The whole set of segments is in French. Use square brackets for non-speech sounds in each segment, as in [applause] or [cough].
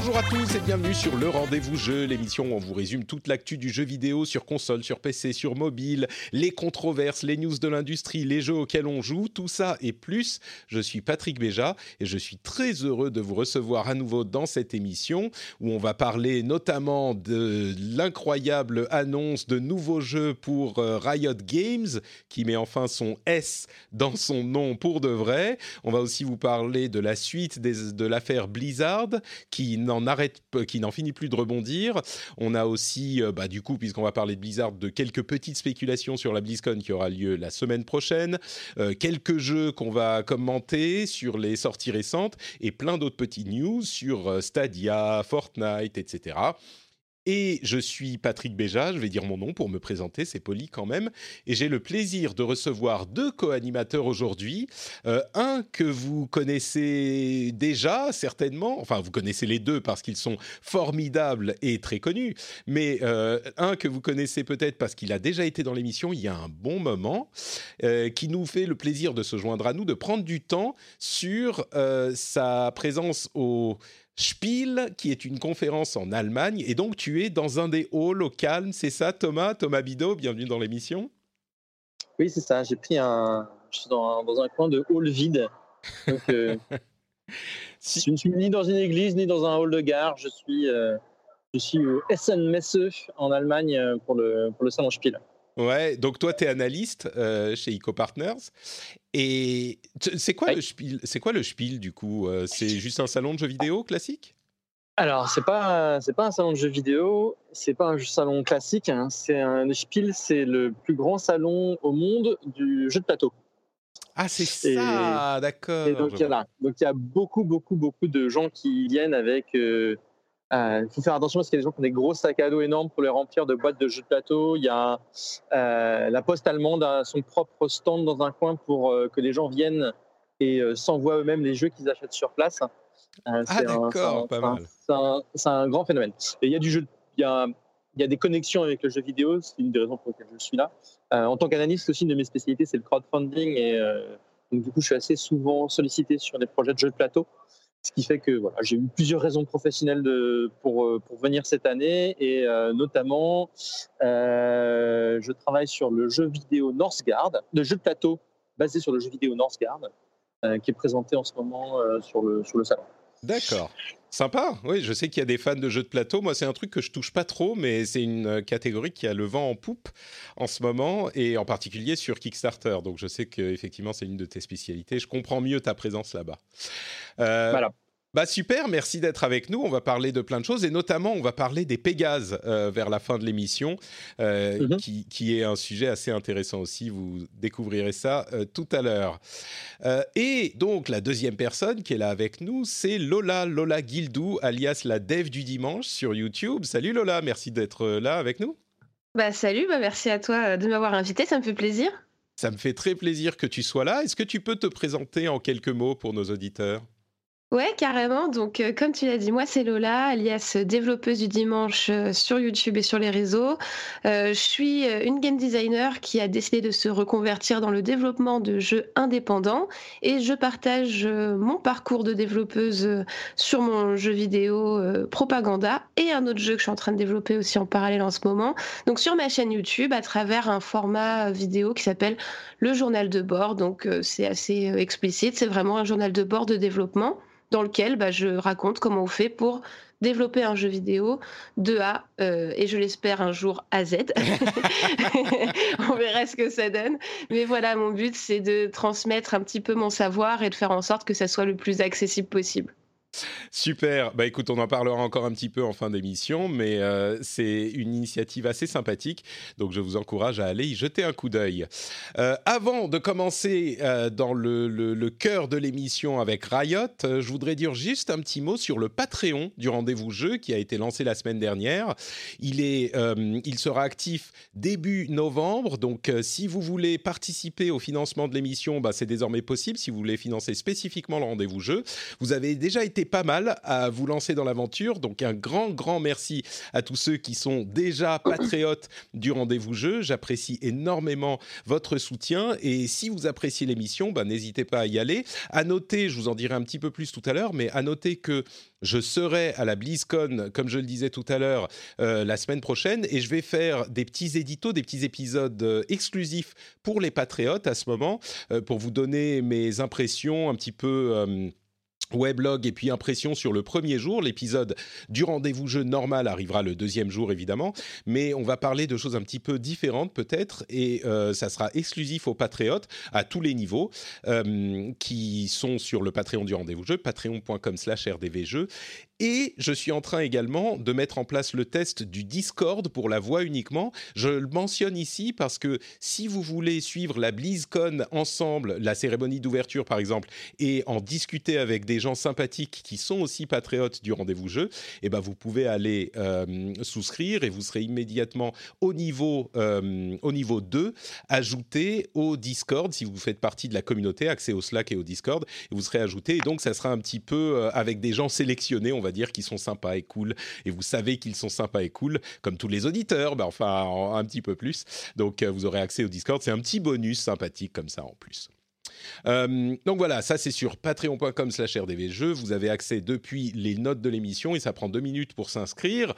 Bonjour à tous et bienvenue sur le rendez-vous jeu, l'émission où on vous résume toute l'actu du jeu vidéo sur console, sur PC, sur mobile, les controverses, les news de l'industrie, les jeux auxquels on joue, tout ça et plus. Je suis Patrick Béja et je suis très heureux de vous recevoir à nouveau dans cette émission où on va parler notamment de l'incroyable annonce de nouveaux jeux pour euh, Riot Games qui met enfin son S dans son nom pour de vrai. On va aussi vous parler de la suite des- de l'affaire Blizzard qui qui n'en finit plus de rebondir. On a aussi, euh, bah, du coup, puisqu'on va parler de Blizzard, de quelques petites spéculations sur la BlizzCon qui aura lieu la semaine prochaine, euh, quelques jeux qu'on va commenter sur les sorties récentes et plein d'autres petits news sur euh, Stadia, Fortnite, etc. Et je suis Patrick Béja, je vais dire mon nom pour me présenter, c'est poli quand même. Et j'ai le plaisir de recevoir deux co-animateurs aujourd'hui. Euh, un que vous connaissez déjà certainement, enfin vous connaissez les deux parce qu'ils sont formidables et très connus, mais euh, un que vous connaissez peut-être parce qu'il a déjà été dans l'émission il y a un bon moment, euh, qui nous fait le plaisir de se joindre à nous, de prendre du temps sur sa présence au Spiel, qui est une conférence en Allemagne. Et donc, tu es dans un des halls au calme, c'est ça, Thomas? Thomas Bidot, bienvenue dans l'émission. Oui, c'est ça. J'ai pris un. Je suis dans un, dans un coin de hall vide. Donc, euh, [laughs] Si- je ne suis ni dans une église ni dans un hall de gare. Je suis, euh, je suis au Essen Messe en Allemagne euh, pour le, pour le salon Spiel. Ouais, donc toi, tu es analyste euh, chez EcoPartners. Et c'est quoi, le Spiel quoi le Spiel, du coup Euh, C'est juste un salon de jeux vidéo classique? Alors, c'est pas c'est pas un salon de jeux vidéo, c'est pas un salon classique. hein. C'est un le Spiel, c'est le plus grand salon au monde du jeu de plateau. Ah, c'est ça, d'accord. Et donc, je il y, a vois. là. donc il y a beaucoup, beaucoup, beaucoup de gens qui viennent avec. euh, euh, Il faut faire attention parce qu'il y a des gens qui ont des gros sacs à dos énormes pour les remplir de boîtes de jeux de plateau. Il y a euh, la poste allemande a son propre stand dans un coin pour euh, que les gens viennent et euh, s'envoient eux-mêmes les jeux qu'ils achètent sur place. Ah, d'accord, pas mal. C'est un, grand phénomène. Et il y a du jeu, il y a, il y a des connexions avec le jeu vidéo. C'est une des raisons pour lesquelles je suis là. En tant qu'analyste aussi, une de mes spécialités, c'est le crowdfunding et donc, du coup, je suis assez souvent sollicité sur des projets de jeux de plateau. Ce qui fait que voilà, j'ai eu plusieurs raisons professionnelles pour, euh, pour venir cette année. Et euh, notamment, euh, je travaille sur le jeu vidéo Northgard, le jeu de plateau basé sur le jeu vidéo Northgard, euh, qui est présenté en ce moment sur, le, sur le salon. D'accord. Sympa. Oui, je sais qu'il y a des fans de jeux de plateau. Moi, c'est un truc que je touche pas trop, mais c'est une euh, catégorie qui a le vent en poupe en ce moment, et en particulier sur Kickstarter. Donc, je sais qu'effectivement, c'est une de tes spécialités. Je comprends mieux ta présence là-bas. Euh, Voilà. Bah super, merci d'être avec nous. On va parler de plein de choses et notamment on va parler des Pégases euh, vers la fin de l'émission, euh, Mhm. qui, qui est un sujet assez intéressant aussi. Vous découvrirez ça euh, tout à l'heure. Euh, et donc la deuxième personne qui est là avec nous, c'est Lola, Lola Guildou, alias la dev du dimanche sur YouTube. Salut Lola, merci d'être là avec nous. Bah salut, bah merci à toi de m'avoir invité, ça me fait plaisir. Ça me fait très plaisir que tu sois là. Est-ce que tu peux te présenter en quelques mots pour nos auditeurs? Ouais, carrément. Donc, euh, comme tu l'as dit, moi, c'est Lola, alias euh, développeuse du dimanche euh, sur YouTube et sur les réseaux. Je suis une game designer qui a décidé de se reconvertir dans le développement de jeux indépendants et je partage mon parcours de développeuse sur mon jeu vidéo Propaganda et un autre jeu que je suis en train de développer aussi en parallèle en ce moment. Donc, sur ma chaîne YouTube à travers un format vidéo qui s'appelle le journal de bord. Donc, euh, c'est assez euh, explicite. C'est vraiment un journal de bord de développement dans lequel bah, je raconte comment on fait pour développer un jeu vidéo de A euh, et je l'espère un jour à Z. [laughs] [laughs] on verra ce que ça donne. Mais voilà, mon but, c'est de transmettre un petit peu mon savoir et de faire en sorte que ça soit le plus accessible possible. Super. Bah écoute, on en parlera encore un petit peu en fin d'émission, mais euh, c'est une initiative assez sympathique, donc je vous encourage à aller y jeter un coup d'œil. Euh, avant de commencer euh, dans le, cœur de l'émission avec Riot, je voudrais dire juste un petit mot sur le Patreon du rendez-vous jeu qui a été lancé la semaine dernière. Il est, il sera actif début novembre, donc si vous voulez participer au financement de l'émission, bah, c'est désormais possible. Si vous voulez financer spécifiquement le rendez-vous jeu, vous avez déjà été pas mal à vous lancer dans l'aventure. Donc un grand, grand merci à tous ceux qui sont déjà [coughs] patriotes du rendez-vous jeu. J'apprécie énormément votre soutien. Et si vous appréciez l'émission, bah, n'hésitez pas à y aller. À noter, je vous en dirai un petit peu plus tout à l'heure, mais à noter que je serai à la BlizzCon, comme je le disais tout à l'heure, euh, la semaine prochaine, et je vais faire des petits éditos, des petits épisodes euh, exclusifs pour les patriotes à ce moment, euh, pour vous donner mes impressions un petit peu Weblog et puis impression sur le premier jour. L'épisode du rendez-vous jeu normal arrivera le deuxième jour évidemment, mais on va parler de choses un petit peu différentes peut-être et euh, ça sera exclusif aux patriotes à tous les niveaux euh, qui sont sur le Patreon du rendez-vous jeu, patreon.com/rdvjeux et je suis en train également de mettre en place le test du Discord pour la voix uniquement. Je le mentionne ici parce que si vous voulez suivre la BlizzCon ensemble, la cérémonie d'ouverture par exemple, et en discuter avec des gens sympathiques qui sont aussi patriotes du rendez-vous jeu, eh ben vous pouvez aller euh, souscrire et vous serez immédiatement au niveau, euh, au niveau 2, ajouté au Discord si vous faites partie de la communauté, accès au Slack et au Discord, et vous serez ajouté. Et donc ça sera un petit peu euh, avec des gens sélectionnés, on va dire qu'ils sont sympas et cool. Et vous savez qu'ils sont sympas et cool, comme tous les auditeurs, ben enfin un petit peu plus. Donc euh, vous aurez accès au Discord. C'est un petit bonus sympathique comme ça en plus. Euh, donc voilà, ça c'est sur patreon.com slash rdvjeux. Vous avez accès depuis les notes de l'émission et ça prend deux minutes pour s'inscrire.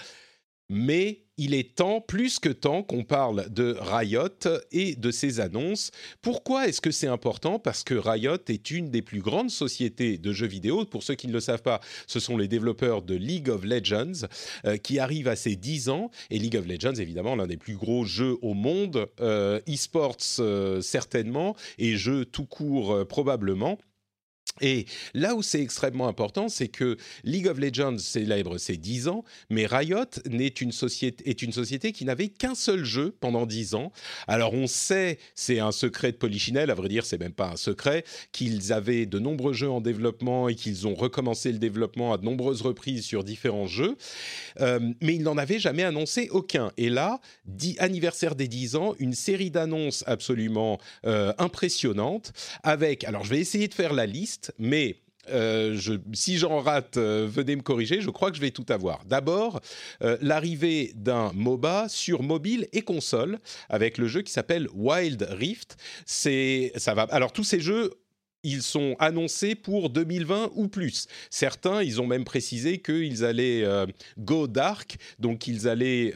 Mais il est temps, plus que temps, qu'on parle de Riot et de ses annonces. Pourquoi est-ce que c'est important? Parce que Riot est une des plus grandes sociétés de jeux vidéo. Pour ceux qui ne le savent pas, ce sont les développeurs de League of Legends euh, qui arrivent à ses 10 ans. Et League of Legends, évidemment, l'un des plus gros jeux au monde, euh, e-sports euh, certainement, et jeux tout court probablement. Et là où c'est extrêmement important, c'est que League of Legends célèbre ses 10 ans, mais Riot est une société, est une société qui n'avait qu'un seul jeu pendant 10 ans. Alors on sait, c'est un secret de Polichinelle, à vrai dire, c'est même pas un secret, qu'ils avaient de nombreux jeux en développement et qu'ils ont recommencé le développement à de nombreuses reprises sur différents jeux, euh, mais ils n'en avaient jamais annoncé aucun. Et là, anniversaire des 10 ans, une série d'annonces absolument euh, impressionnantes avec, alors je vais essayer de faire la liste, mais euh, si j'en rate, euh, venez me corriger, je crois que je vais tout avoir. D'abord, euh, l'arrivée d'un MOBA sur mobile et console avec le jeu qui s'appelle Wild Rift. C'est, ça va. Alors tous ces jeux ils sont annoncés pour 2020 ou plus. Certains, ils ont même précisé qu'ils allaient go dark, donc ils allaient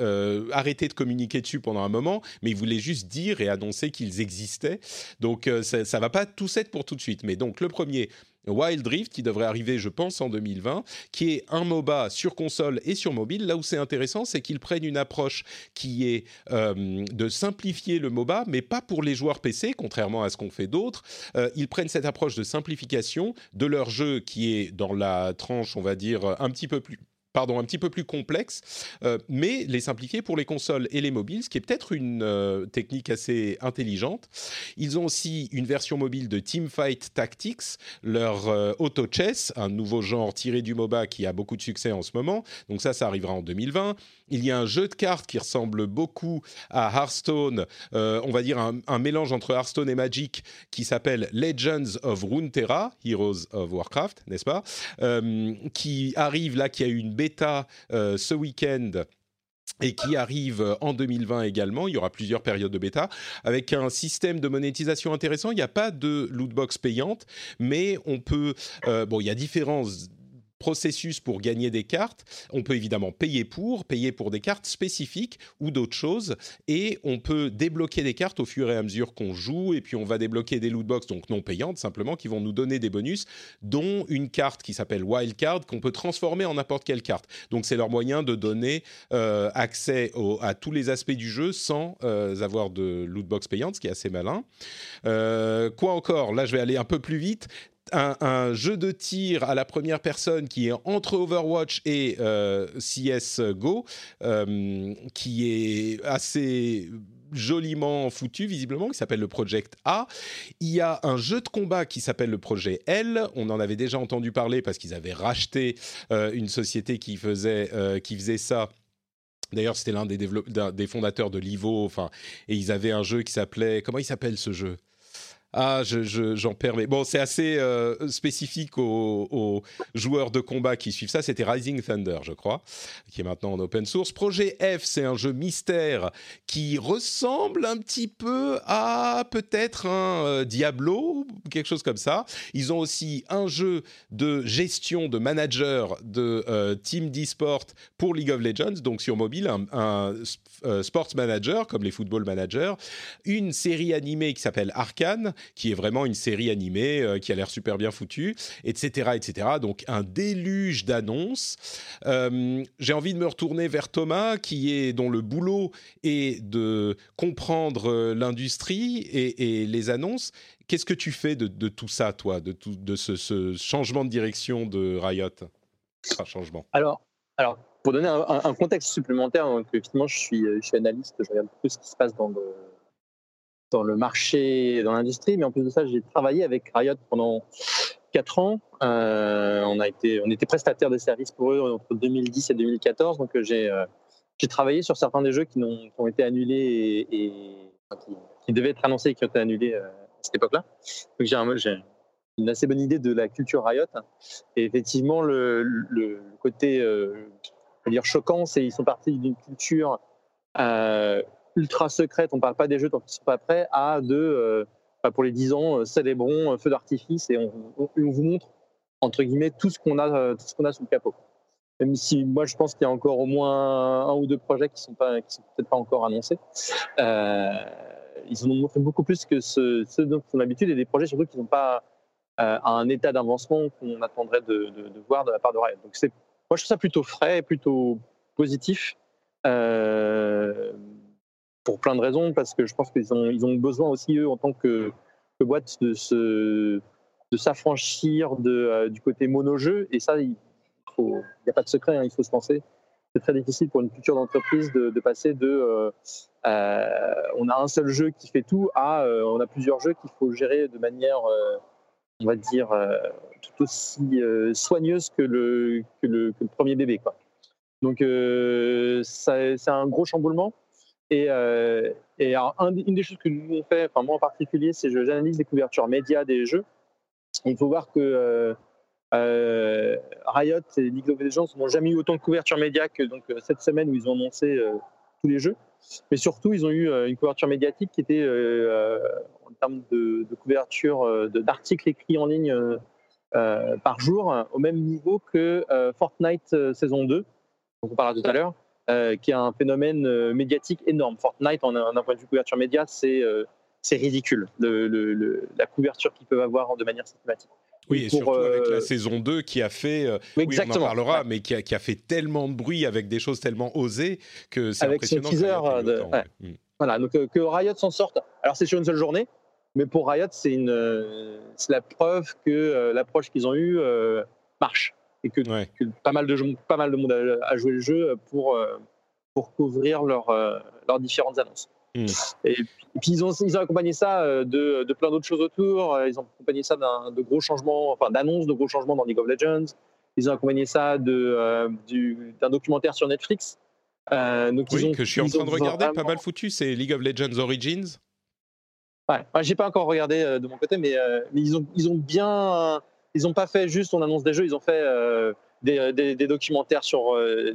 arrêter de communiquer dessus pendant un moment, mais ils voulaient juste dire et annoncer qu'ils existaient. Donc ça, ne va pas tous être pour tout de suite. Mais donc le premier, Wild Rift qui devrait arriver, je pense, en 2020, qui est un MOBA sur console et sur mobile. Là où c'est intéressant, c'est qu'ils prennent une approche qui est euh, de simplifier le MOBA, mais pas pour les joueurs PC, contrairement à ce qu'ont fait d'autres. Euh, ils prennent cette approche de simplification de leur jeu qui est dans la tranche, on va dire, un petit peu plus pardon, un petit peu plus complexe, euh, mais les simplifier pour les consoles et les mobiles, ce qui est peut-être une euh, technique assez intelligente. Ils ont aussi une version mobile de Teamfight Tactics, leur euh, auto chess, un nouveau genre tiré du MOBA qui a beaucoup de succès en ce moment. Donc ça, ça arrivera en 2020. Il y a un jeu de cartes qui ressemble beaucoup à Hearthstone, on va dire un, mélange entre Hearthstone et Magic, qui s'appelle Legends of Runeterra, Heroes of Warcraft, n'est-ce pas Qui arrive là, qui a eu une bêta euh, ce week-end et qui arrive en 2020 également. Il y aura plusieurs périodes de bêta avec un système de monétisation intéressant. Il n'y a pas de lootbox payante, mais on peut. Euh, bon, il y a différents processus pour gagner des cartes. On peut évidemment payer pour, payer pour des cartes spécifiques ou d'autres choses, et on peut débloquer des cartes au fur et à mesure qu'on joue, et puis on va débloquer des lootbox, donc non payantes simplement, qui vont nous donner des bonus, dont une carte qui s'appelle Wildcard, qu'on peut transformer en n'importe quelle carte. Donc c'est leur moyen de donner euh, accès à tous les aspects du jeu sans euh, avoir de lootbox payante, ce qui est assez malin. Euh, quoi encore? Là, je vais aller un peu plus vite un, jeu de tir à la première personne qui est entre Overwatch et euh, CSGO, euh, qui est assez joliment foutu visiblement, qui s'appelle le Project A. Il y a un jeu de combat qui s'appelle le Projet L. On en avait déjà entendu parler parce qu'ils avaient racheté euh, une société qui faisait, qui faisait ça. D'ailleurs, c'était l'un des, fondateurs de Livo, et ils avaient un jeu qui s'appelait. Comment il s'appelle ce jeu? Ah, j'en je, bon, c'est assez euh, spécifique aux, joueurs de combat qui suivent ça. C'était Rising Thunder, je crois, qui est maintenant en open source. Projet F, c'est un jeu mystère qui ressemble un petit peu à peut-être un euh, Diablo, quelque chose comme ça. Ils ont aussi un jeu de gestion de manager de euh, team d'e-sport pour League of Legends, donc sur mobile, un, un sports manager comme les football managers. Une série animée qui s'appelle Arcane qui est vraiment une série animée euh, qui a l'air super bien foutue, etc., etc. Donc un déluge d'annonces. Euh, j'ai envie de me retourner vers Thomas, qui est dont le boulot est de comprendre euh, l'industrie et, les annonces. Qu'est-ce que tu fais de, tout ça, toi, de, tout, de ce, changement de direction de Riot? Enfin, changement. Alors, alors, pour donner un, contexte supplémentaire, donc, effectivement, je suis, analyste, je regarde peu ce qui se passe dans le, dans le marché, dans l'industrie, mais en plus de ça, j'ai travaillé avec Riot pendant quatre ans. Euh, on a été, on était prestataire de services pour eux entre 2010 et 2014, donc euh, j'ai euh, travaillé sur certains des jeux qui, ont, été annulés et, qui, devaient être annoncés et qui ont été annulés à cette époque-là. Donc j'ai une assez bonne idée de la culture Riot. Et effectivement, le, le côté dire choquant, c'est ils sont partis d'une culture ultra secrète, on parle pas des jeux tant qu'ils sont pas prêts, à de, euh, pour les 10 ans, euh, célébrons, euh, feu d'artifice et on, vous montre, entre guillemets, tout ce qu'on a, tout ce qu'on a sous le capot. Même si moi je pense qu'il y a encore au moins un, ou deux projets qui sont pas, qui sont peut-être pas encore annoncés. ils en ont montré beaucoup plus que ceux, dont on a l'habitude et des projets surtout qui n'ont pas un état d'avancement qu'on attendrait de, voir de la part de Riot. Donc c'est, moi je trouve ça plutôt frais, plutôt positif. Euh, pour plein de raisons, parce que je pense qu'ils ont, ils ont besoin aussi, eux, en tant que, boîte, de, se, de s'affranchir de, euh, du côté mono-jeu. Et ça, il n'y a pas de secret, hein, il faut se lancer. C'est très difficile pour une culture d'entreprise de, passer de euh, euh, on a un seul jeu qui fait tout à on a plusieurs jeux qu'il faut gérer de manière, on va dire, tout aussi soigneuse que le, que le, que le, premier bébé. Quoi. Donc, c'est un gros chamboulement. Et, euh, et une des choses que nous on fait, enfin moi en particulier, c'est que j'analyse les couvertures médias des jeux. Il faut voir que euh, euh, Riot et League of Legends n'ont jamais eu autant de couverture média que donc cette semaine où ils ont annoncé tous les jeux. Mais surtout, ils ont eu une couverture médiatique qui était en termes de, de couverture d'articles écrits en ligne par jour au même niveau que Fortnite saison 2, dont on parlera tout à l'heure. Euh, qui est un phénomène euh, médiatique énorme. Fortnite, d'un point de vue couverture média, c'est euh, ridicule, le, la couverture qu'ils peuvent avoir de manière systématique. Oui, et surtout avec la saison 2 qui a fait, oui, on en parlera, mais qui a, qui a, fait tellement de bruit avec des choses tellement osées que c'est impressionnant. Teaser de, mm. Voilà, donc que Riot s'en sorte. Alors c'est sur une seule journée, mais pour Riot, c'est la preuve que l'approche qu'ils ont eue marche et que, pas, mal de, pas mal de monde a, joué le jeu pour, euh, pour couvrir leur, euh, leurs différentes annonces. Hmm. Et, puis ils ont, ils ont accompagné ça euh, de, de plein d'autres choses autour. Ils ont accompagné ça de gros changements, enfin d'annonces de gros changements dans League of Legends. Ils ont accompagné ça d'un documentaire sur Netflix. donc oui, que je suis en train de regarder, pas mal foutu, c'est League of Legends Origins. Ouais, j'ai pas encore regardé de mon côté, mais, mais ils, ont, ils ont bien ils n'ont pas fait juste on annonce des jeux, ils ont fait euh, des, des, documentaires sur euh,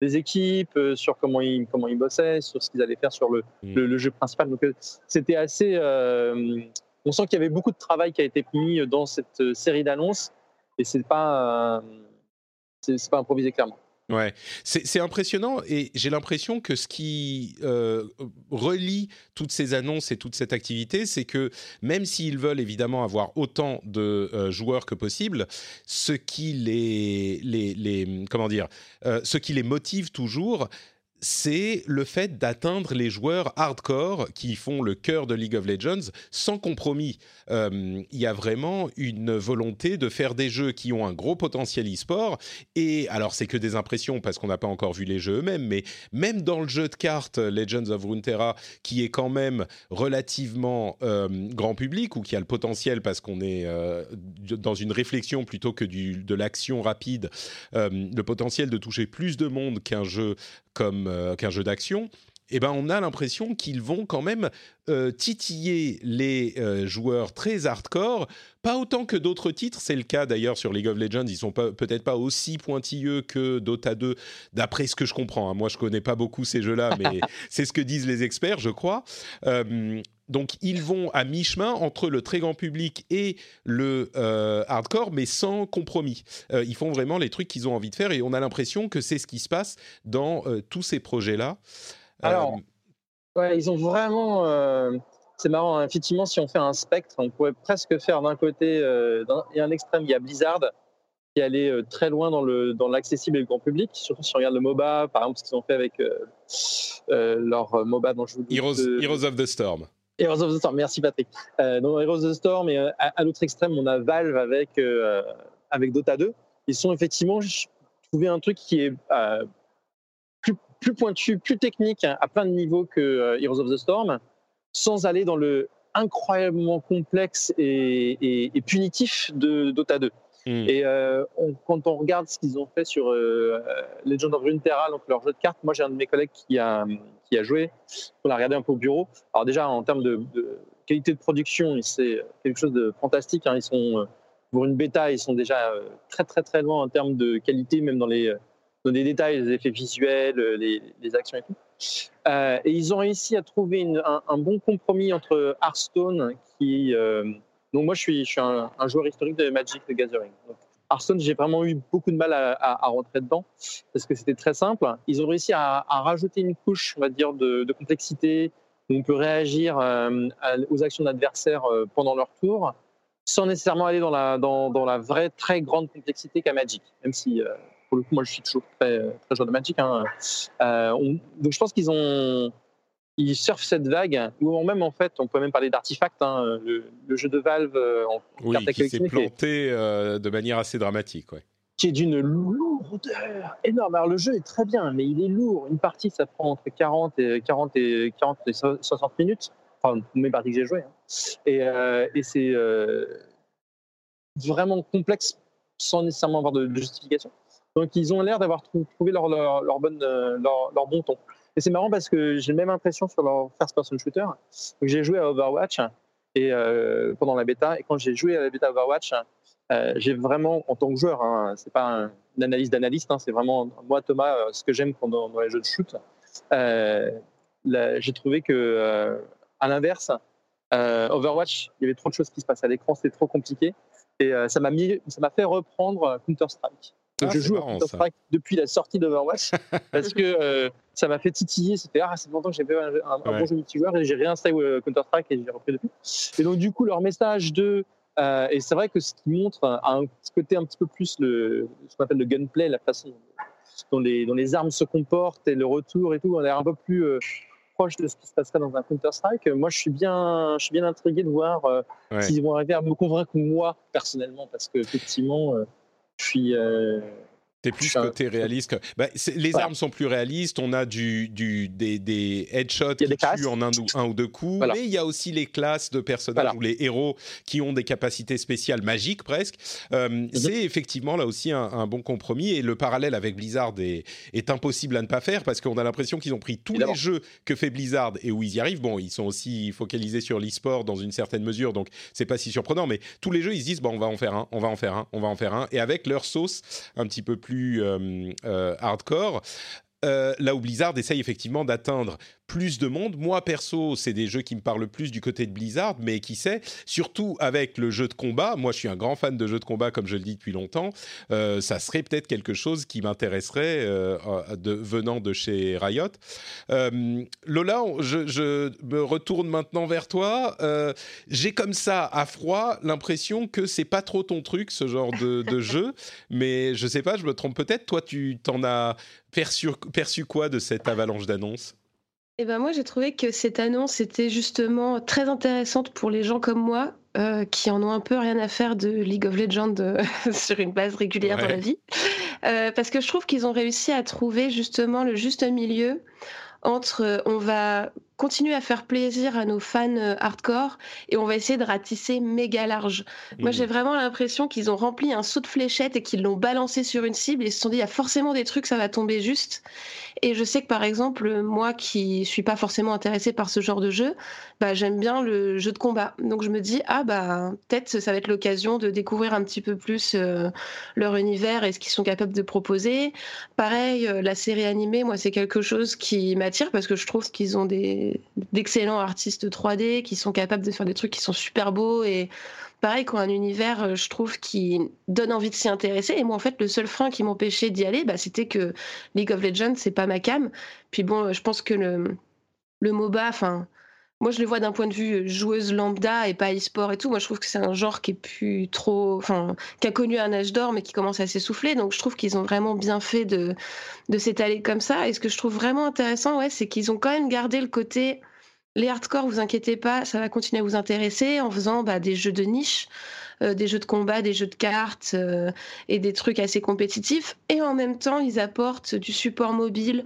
des équipes, euh, sur comment ils, comment ils bossaient, sur ce qu'ils allaient faire sur le, mm. le, jeu principal. Donc c'était assez. on sent qu'il y avait beaucoup de travail qui a été mis dans cette série d'annonces et c'est pas c'est pas improvisé clairement. Ouais, c'est impressionnant et j'ai l'impression que ce qui euh, relie toutes ces annonces et toute cette activité, c'est que même s'ils veulent évidemment avoir autant de euh, joueurs que possible, ce qui les, les, les comment dire, euh, ce qui les motive toujours, c'est le fait d'atteindre les joueurs hardcore qui font le cœur de League of Legends sans compromis. Euh, il y a vraiment une volonté de faire des jeux qui ont un gros potentiel e-sport. Et alors, c'est que des impressions parce qu'on n'a pas encore vu les jeux eux-mêmes, mais même dans le jeu de cartes Legends of Runeterra, qui est quand même relativement euh, grand public ou qui a le potentiel parce qu'on est euh, dans une réflexion plutôt que de l'action rapide, le potentiel de toucher plus de monde qu'un jeu comme qu'un jeu d'action eh ben, on a l'impression qu'ils vont quand même euh, titiller les euh, joueurs très hardcore, pas autant que d'autres titres. C'est le cas d'ailleurs sur League of Legends. Ils sont peut-être pas aussi pointilleux que Dota 2, d'après ce que je comprends. Hein. Moi, je connais pas beaucoup ces jeux-là, mais [laughs] c'est ce que disent les experts, je crois. Euh, donc, ils vont à mi-chemin entre le très grand public et le hardcore, mais sans compromis. ils font vraiment les trucs qu'ils ont envie de faire et on a l'impression que c'est ce qui se passe dans tous ces projets-là. Alors, euh, ouais, ils ont vraiment. Euh, c'est marrant, hein, effectivement, si on fait un spectre, on pourrait presque faire d'un côté, euh, il y a un extrême, il y a Blizzard qui allait très loin dans le dans l'accessible et le grand public, surtout si on regarde le MOBA, par exemple, ce qu'ils ont fait avec leur MOBA dont je vous Heroes, Heroes of the Storm. Heroes of the Storm, merci Patrick. Euh, donc Heroes of the Storm, et à, l'autre extrême, on a Valve avec, avec Dota 2. Ils sont effectivement trouvé un truc qui est plus pointu, plus technique à plein de niveaux que euh, Heroes of the Storm, sans aller dans le incroyablement complexe et, punitif de Dota 2. Hmm. Et euh, quand on regarde ce qu'ils ont fait sur euh, Legend of Runeterra, donc leur jeu de cartes, moi j'ai un de mes collègues qui a, qui a joué, on a regardé un peu au bureau. Alors déjà en termes de, qualité de production, c'est quelque chose de fantastique. Hein. Ils sont pour une bêta, ils sont déjà très très très loin en termes de qualité, même dans les dans des détails, les effets visuels, euh, les, les actions et tout. Euh, et ils ont réussi à trouver un, bon compromis entre Hearthstone, qui. Euh, donc, moi, je suis, je suis un, joueur historique de Magic the Gathering. Hearthstone, j'ai vraiment eu beaucoup de mal à, rentrer dedans parce que c'était très simple. Ils ont réussi à, rajouter une couche, on va dire, de, complexité où on peut réagir euh, aux actions d'adversaires euh, pendant leur tour sans nécessairement aller dans la, vraie très grande complexité qu'a Magic, même si euh, pour le coup, moi, je suis toujours très, très joueur de Magic. Hein. Donc, je pense qu'ils ont, ils surfent cette vague, ou même en fait, on peut même parler d'artefacts. Hein, le, jeu de Valve euh, en oui, qui s'est planté euh, de manière assez dramatique, ouais. Qui est d'une lourdeur énorme. Alors le jeu est très bien, mais il est lourd. Une partie, ça prend entre 40 et 40 et 40 et 60 minutes. Enfin, mes parties que j'ai jouées. Hein. Et, et c'est vraiment complexe sans nécessairement avoir de justification. Donc ils ont l'air d'avoir trouvé leur, leur, bonne, euh, leur, leur, bon ton. Et c'est marrant parce que j'ai la même impression sur leur first-person shooter. J'ai joué à Overwatch et euh, pendant la bêta, et quand j'ai joué à la bêta Overwatch, euh, j'ai vraiment, en tant que joueur, hein, c'est pas une analyse d'analyste, hein, c'est vraiment moi Thomas, euh, ce que j'aime dans, dans les jeux de shoot. J'ai trouvé que, à l'inverse, Overwatch, il y avait trop de choses qui se passaient à l'écran, c'était trop compliqué, et ça m'a fait reprendre Counter Strike. Ah, je joue à Counter-Strike depuis la sortie d'Overwatch [laughs] parce que euh, ça m'a fait titiller. C'était ah, c'est longtemps que j'ai fait un, bon jeu multijoueur et j'ai réinstallé euh, Counter-Strike et j'ai repris depuis. Et donc, du coup, leur message de. Euh, et c'est vrai que ce qui montre un côté un petit peu plus le, ce qu'on appelle le gunplay, la façon dont les, dont les armes se comportent et le retour et tout, on a l'air un peu plus proche de ce qui se passerait dans un Counter-Strike. Moi, je suis bien, je suis bien intrigué de voir s'ils vont arriver à me convaincre moi personnellement parce que effectivement puis euh, T'es plus côté réaliste. Bah, les armes sont plus réalistes. On a du, du des, des headshots qui tuent en un ou, un ou deux coups. Mais il y a aussi les classes de personnages ou les héros qui ont des capacités spéciales magiques presque. Euh. C'est effectivement là aussi un, bon compromis. Et le parallèle avec Blizzard est, est impossible à ne pas faire parce qu'on a l'impression qu'ils ont pris tous les jeux que fait Blizzard et où ils y arrivent. Bon, ils sont aussi focalisés sur l'e-sport dans une certaine mesure, donc c'est pas si surprenant. Mais tous les jeux, ils se disent bon, on va en faire un, on va en faire un, on va en faire un. Et avec leur sauce un petit peu plus euh, euh, hardcore. Euh, là où Blizzard essaye effectivement d'atteindre plus de monde. Moi, perso, c'est des jeux qui me parlent plus du côté de Blizzard, mais qui sait, surtout avec le jeu de combat. Moi, je suis un grand fan de jeux de combat, comme je le dis depuis longtemps. Euh, ça serait peut-être quelque chose qui m'intéresserait euh, de, venant de chez Riot. Euh, Lola, je, je, me retourne maintenant vers toi. J'ai comme ça, à froid, l'impression que c'est pas trop ton truc, ce genre de, de [laughs] jeu. Mais je sais pas, je me trompe peut-être. Toi, tu t'en as perçu, perçu quoi de cette avalanche d'annonces? Eh ben moi, j'ai trouvé que cette annonce était justement très intéressante pour les gens comme moi, euh, qui en ont un peu rien à faire de League of Legends euh, [laughs] sur une base régulière dans la vie. Euh, parce que je trouve qu'ils ont réussi à trouver justement le juste milieu entre on va continuer à faire plaisir à nos fans euh, hardcore et on va essayer de ratisser méga large. Moi, j'ai vraiment l'impression qu'ils ont rempli un saut de fléchette et qu'ils l'ont balancé sur une cible et se sont dit il y a forcément des trucs, ça va tomber juste. Et je sais que par exemple, moi qui suis pas forcément intéressée par ce genre de jeu, bah, j'aime bien le jeu de combat. Donc je me dis ah bah peut-être ça va être l'occasion de découvrir un petit peu plus euh, leur univers et ce qu'ils sont capables de proposer. Pareil, euh, la série animée, moi c'est quelque chose qui m'attire parce que je trouve qu'ils ont d'excellents artistes 3D qui sont capables de faire des trucs qui sont super beaux et pareil, qui ont un univers, euh, je trouve, qui donne envie de s'y intéresser. Et moi, en fait, le seul frein qui m'empêchait d'y aller, bah, c'était que League of Legends, c'est pas ma cam. Puis bon, je pense que le, le MOBA, enfin, moi, je le vois d'un point de vue joueuse lambda et pas e-sport et tout. Moi, je trouve que c'est un genre qui est plus trop, enfin, qui a connu un âge d'or, mais qui commence à s'essouffler. Donc, je trouve qu'ils ont vraiment bien fait de, s'étaler comme ça. Et ce que je trouve vraiment intéressant, ouais, c'est qu'ils ont quand même gardé le côté, les hardcore, vous inquiétez pas, ça va continuer à vous intéresser en faisant bah, des jeux de niche. Euh, des jeux de combat, des jeux de cartes euh, et des trucs assez compétitifs. Et en même temps, ils apportent du support mobile,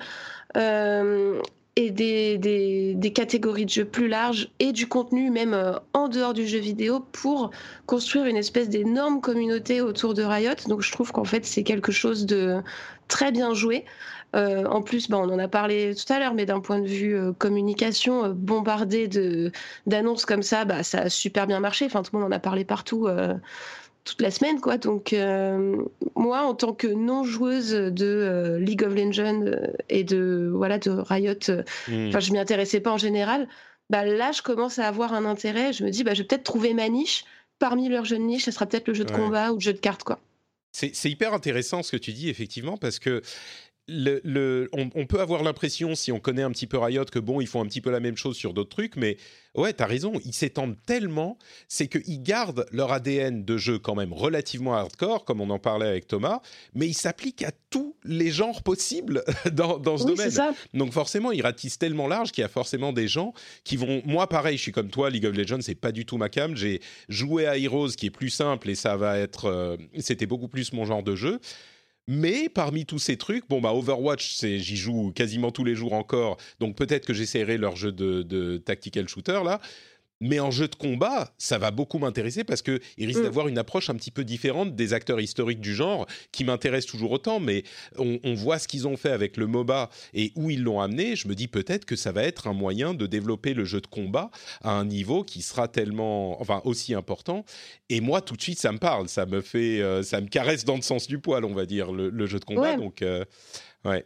euh, et des, catégories de jeux plus larges et du contenu même euh, en dehors du jeu vidéo pour construire une espèce d'énorme communauté autour de Riot. Donc je trouve qu'en fait c'est quelque chose de très bien joué. Euh, en plus, bah, on en a parlé tout à l'heure, mais d'un point de vue euh, communication, bombardé d'annonces comme ça, bah, ça a super bien marché. Enfin, tout le monde en a parlé partout toute la semaine, quoi. Donc, euh, moi, en tant que non-joueuse de euh, League of Legends euh, et de, voilà, de Riot, hmm. enfin, je m'y intéressais pas en général. Bah, là, je commence à avoir un intérêt. Je me dis, bah, je vais peut-être trouver ma niche. Parmi leurs jeux de niche, ce sera peut-être le jeu de combat ou le jeu de cartes, quoi. C'est hyper intéressant ce que tu dis, effectivement, parce que le, on, peut avoir l'impression, si on connaît un petit peu Riot, que bon, ils font un petit peu la même chose sur d'autres trucs, mais ouais, t'as raison, ils s'étendent tellement, c'est qu'ils gardent leur ADN de jeu quand même relativement hardcore, comme on en parlait avec Thomas, mais ils s'appliquent à tous les genres possibles [laughs] dans, dans ce domaine. Donc forcément, ils ratissent tellement large qu'il y a forcément des gens qui vont. Moi, pareil, je suis comme toi, League of Legends, c'est pas du tout ma cam. J'ai joué à Heroes, qui est plus simple et ça va être. Euh, c'était beaucoup plus mon genre de jeu. Mais parmi tous ces trucs, bon bah Overwatch, c'est j'y joue quasiment tous les jours encore, donc peut-être que j'essaierai leur jeu de, de tactical shooter là. Mais en jeu de combat, ça va beaucoup m'intéresser parce qu'il risque mm. d'avoir une approche un petit peu différente des acteurs historiques du genre qui m'intéressent toujours autant. Mais on, voit ce qu'ils ont fait avec le MOBA et où ils l'ont amené. Je me dis peut-être que ça va être un moyen de développer le jeu de combat à un niveau qui sera tellement, enfin aussi important. Et moi, tout de suite, ça me parle, ça me fait, euh, ça me caresse dans le sens du poil, on va dire, le, jeu de combat. Donc, euh, ouais.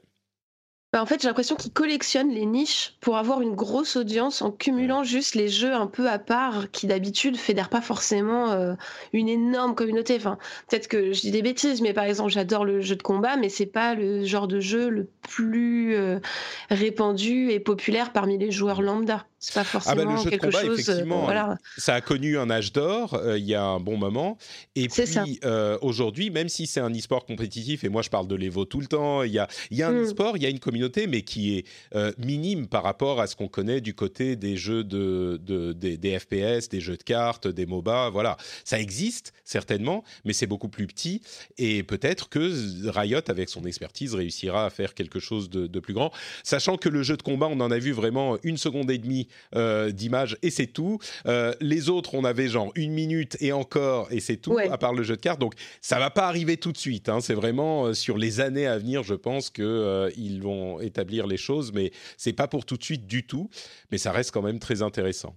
Bah, en fait, j'ai l'impression qu'ils collectionnent les niches pour avoir une grosse audience en cumulant juste les jeux un peu à part qui d'habitude fédèrent pas forcément euh, une énorme communauté. Enfin, peut-être que je dis des bêtises, mais par exemple, j'adore le jeu de combat, mais c'est pas le genre de jeu le plus euh, répandu et populaire parmi les joueurs lambda. C'est pas forcément ah bah, le jeu quelque de combat, chose. Euh, effectivement, voilà. Ça a connu un âge d'or il y a un bon moment. Et puis aujourd'hui, même si c'est un e-sport compétitif, et moi je parle de l'Evo tout le temps, il y a, y a un hmm. e-sport, il y a une communauté mais qui est euh, minime par rapport à ce qu'on connaît du côté des jeux de, des, FPS, des jeux de cartes, des MOBA. Voilà, ça existe certainement, mais c'est beaucoup plus petit. Et peut-être que Riot, avec son expertise, réussira à faire quelque chose de, plus grand. Sachant que le jeu de combat, on en a vu vraiment une seconde et demie euh, d'image et c'est tout. Euh, les autres, on avait genre une minute et encore et c'est tout, à part le jeu de cartes. Donc ça va pas arriver tout de suite. Hein. C'est vraiment sur les années à venir, je pense que ils vont établir les choses, mais c'est pas pour tout de suite du tout. Mais ça reste quand même très intéressant.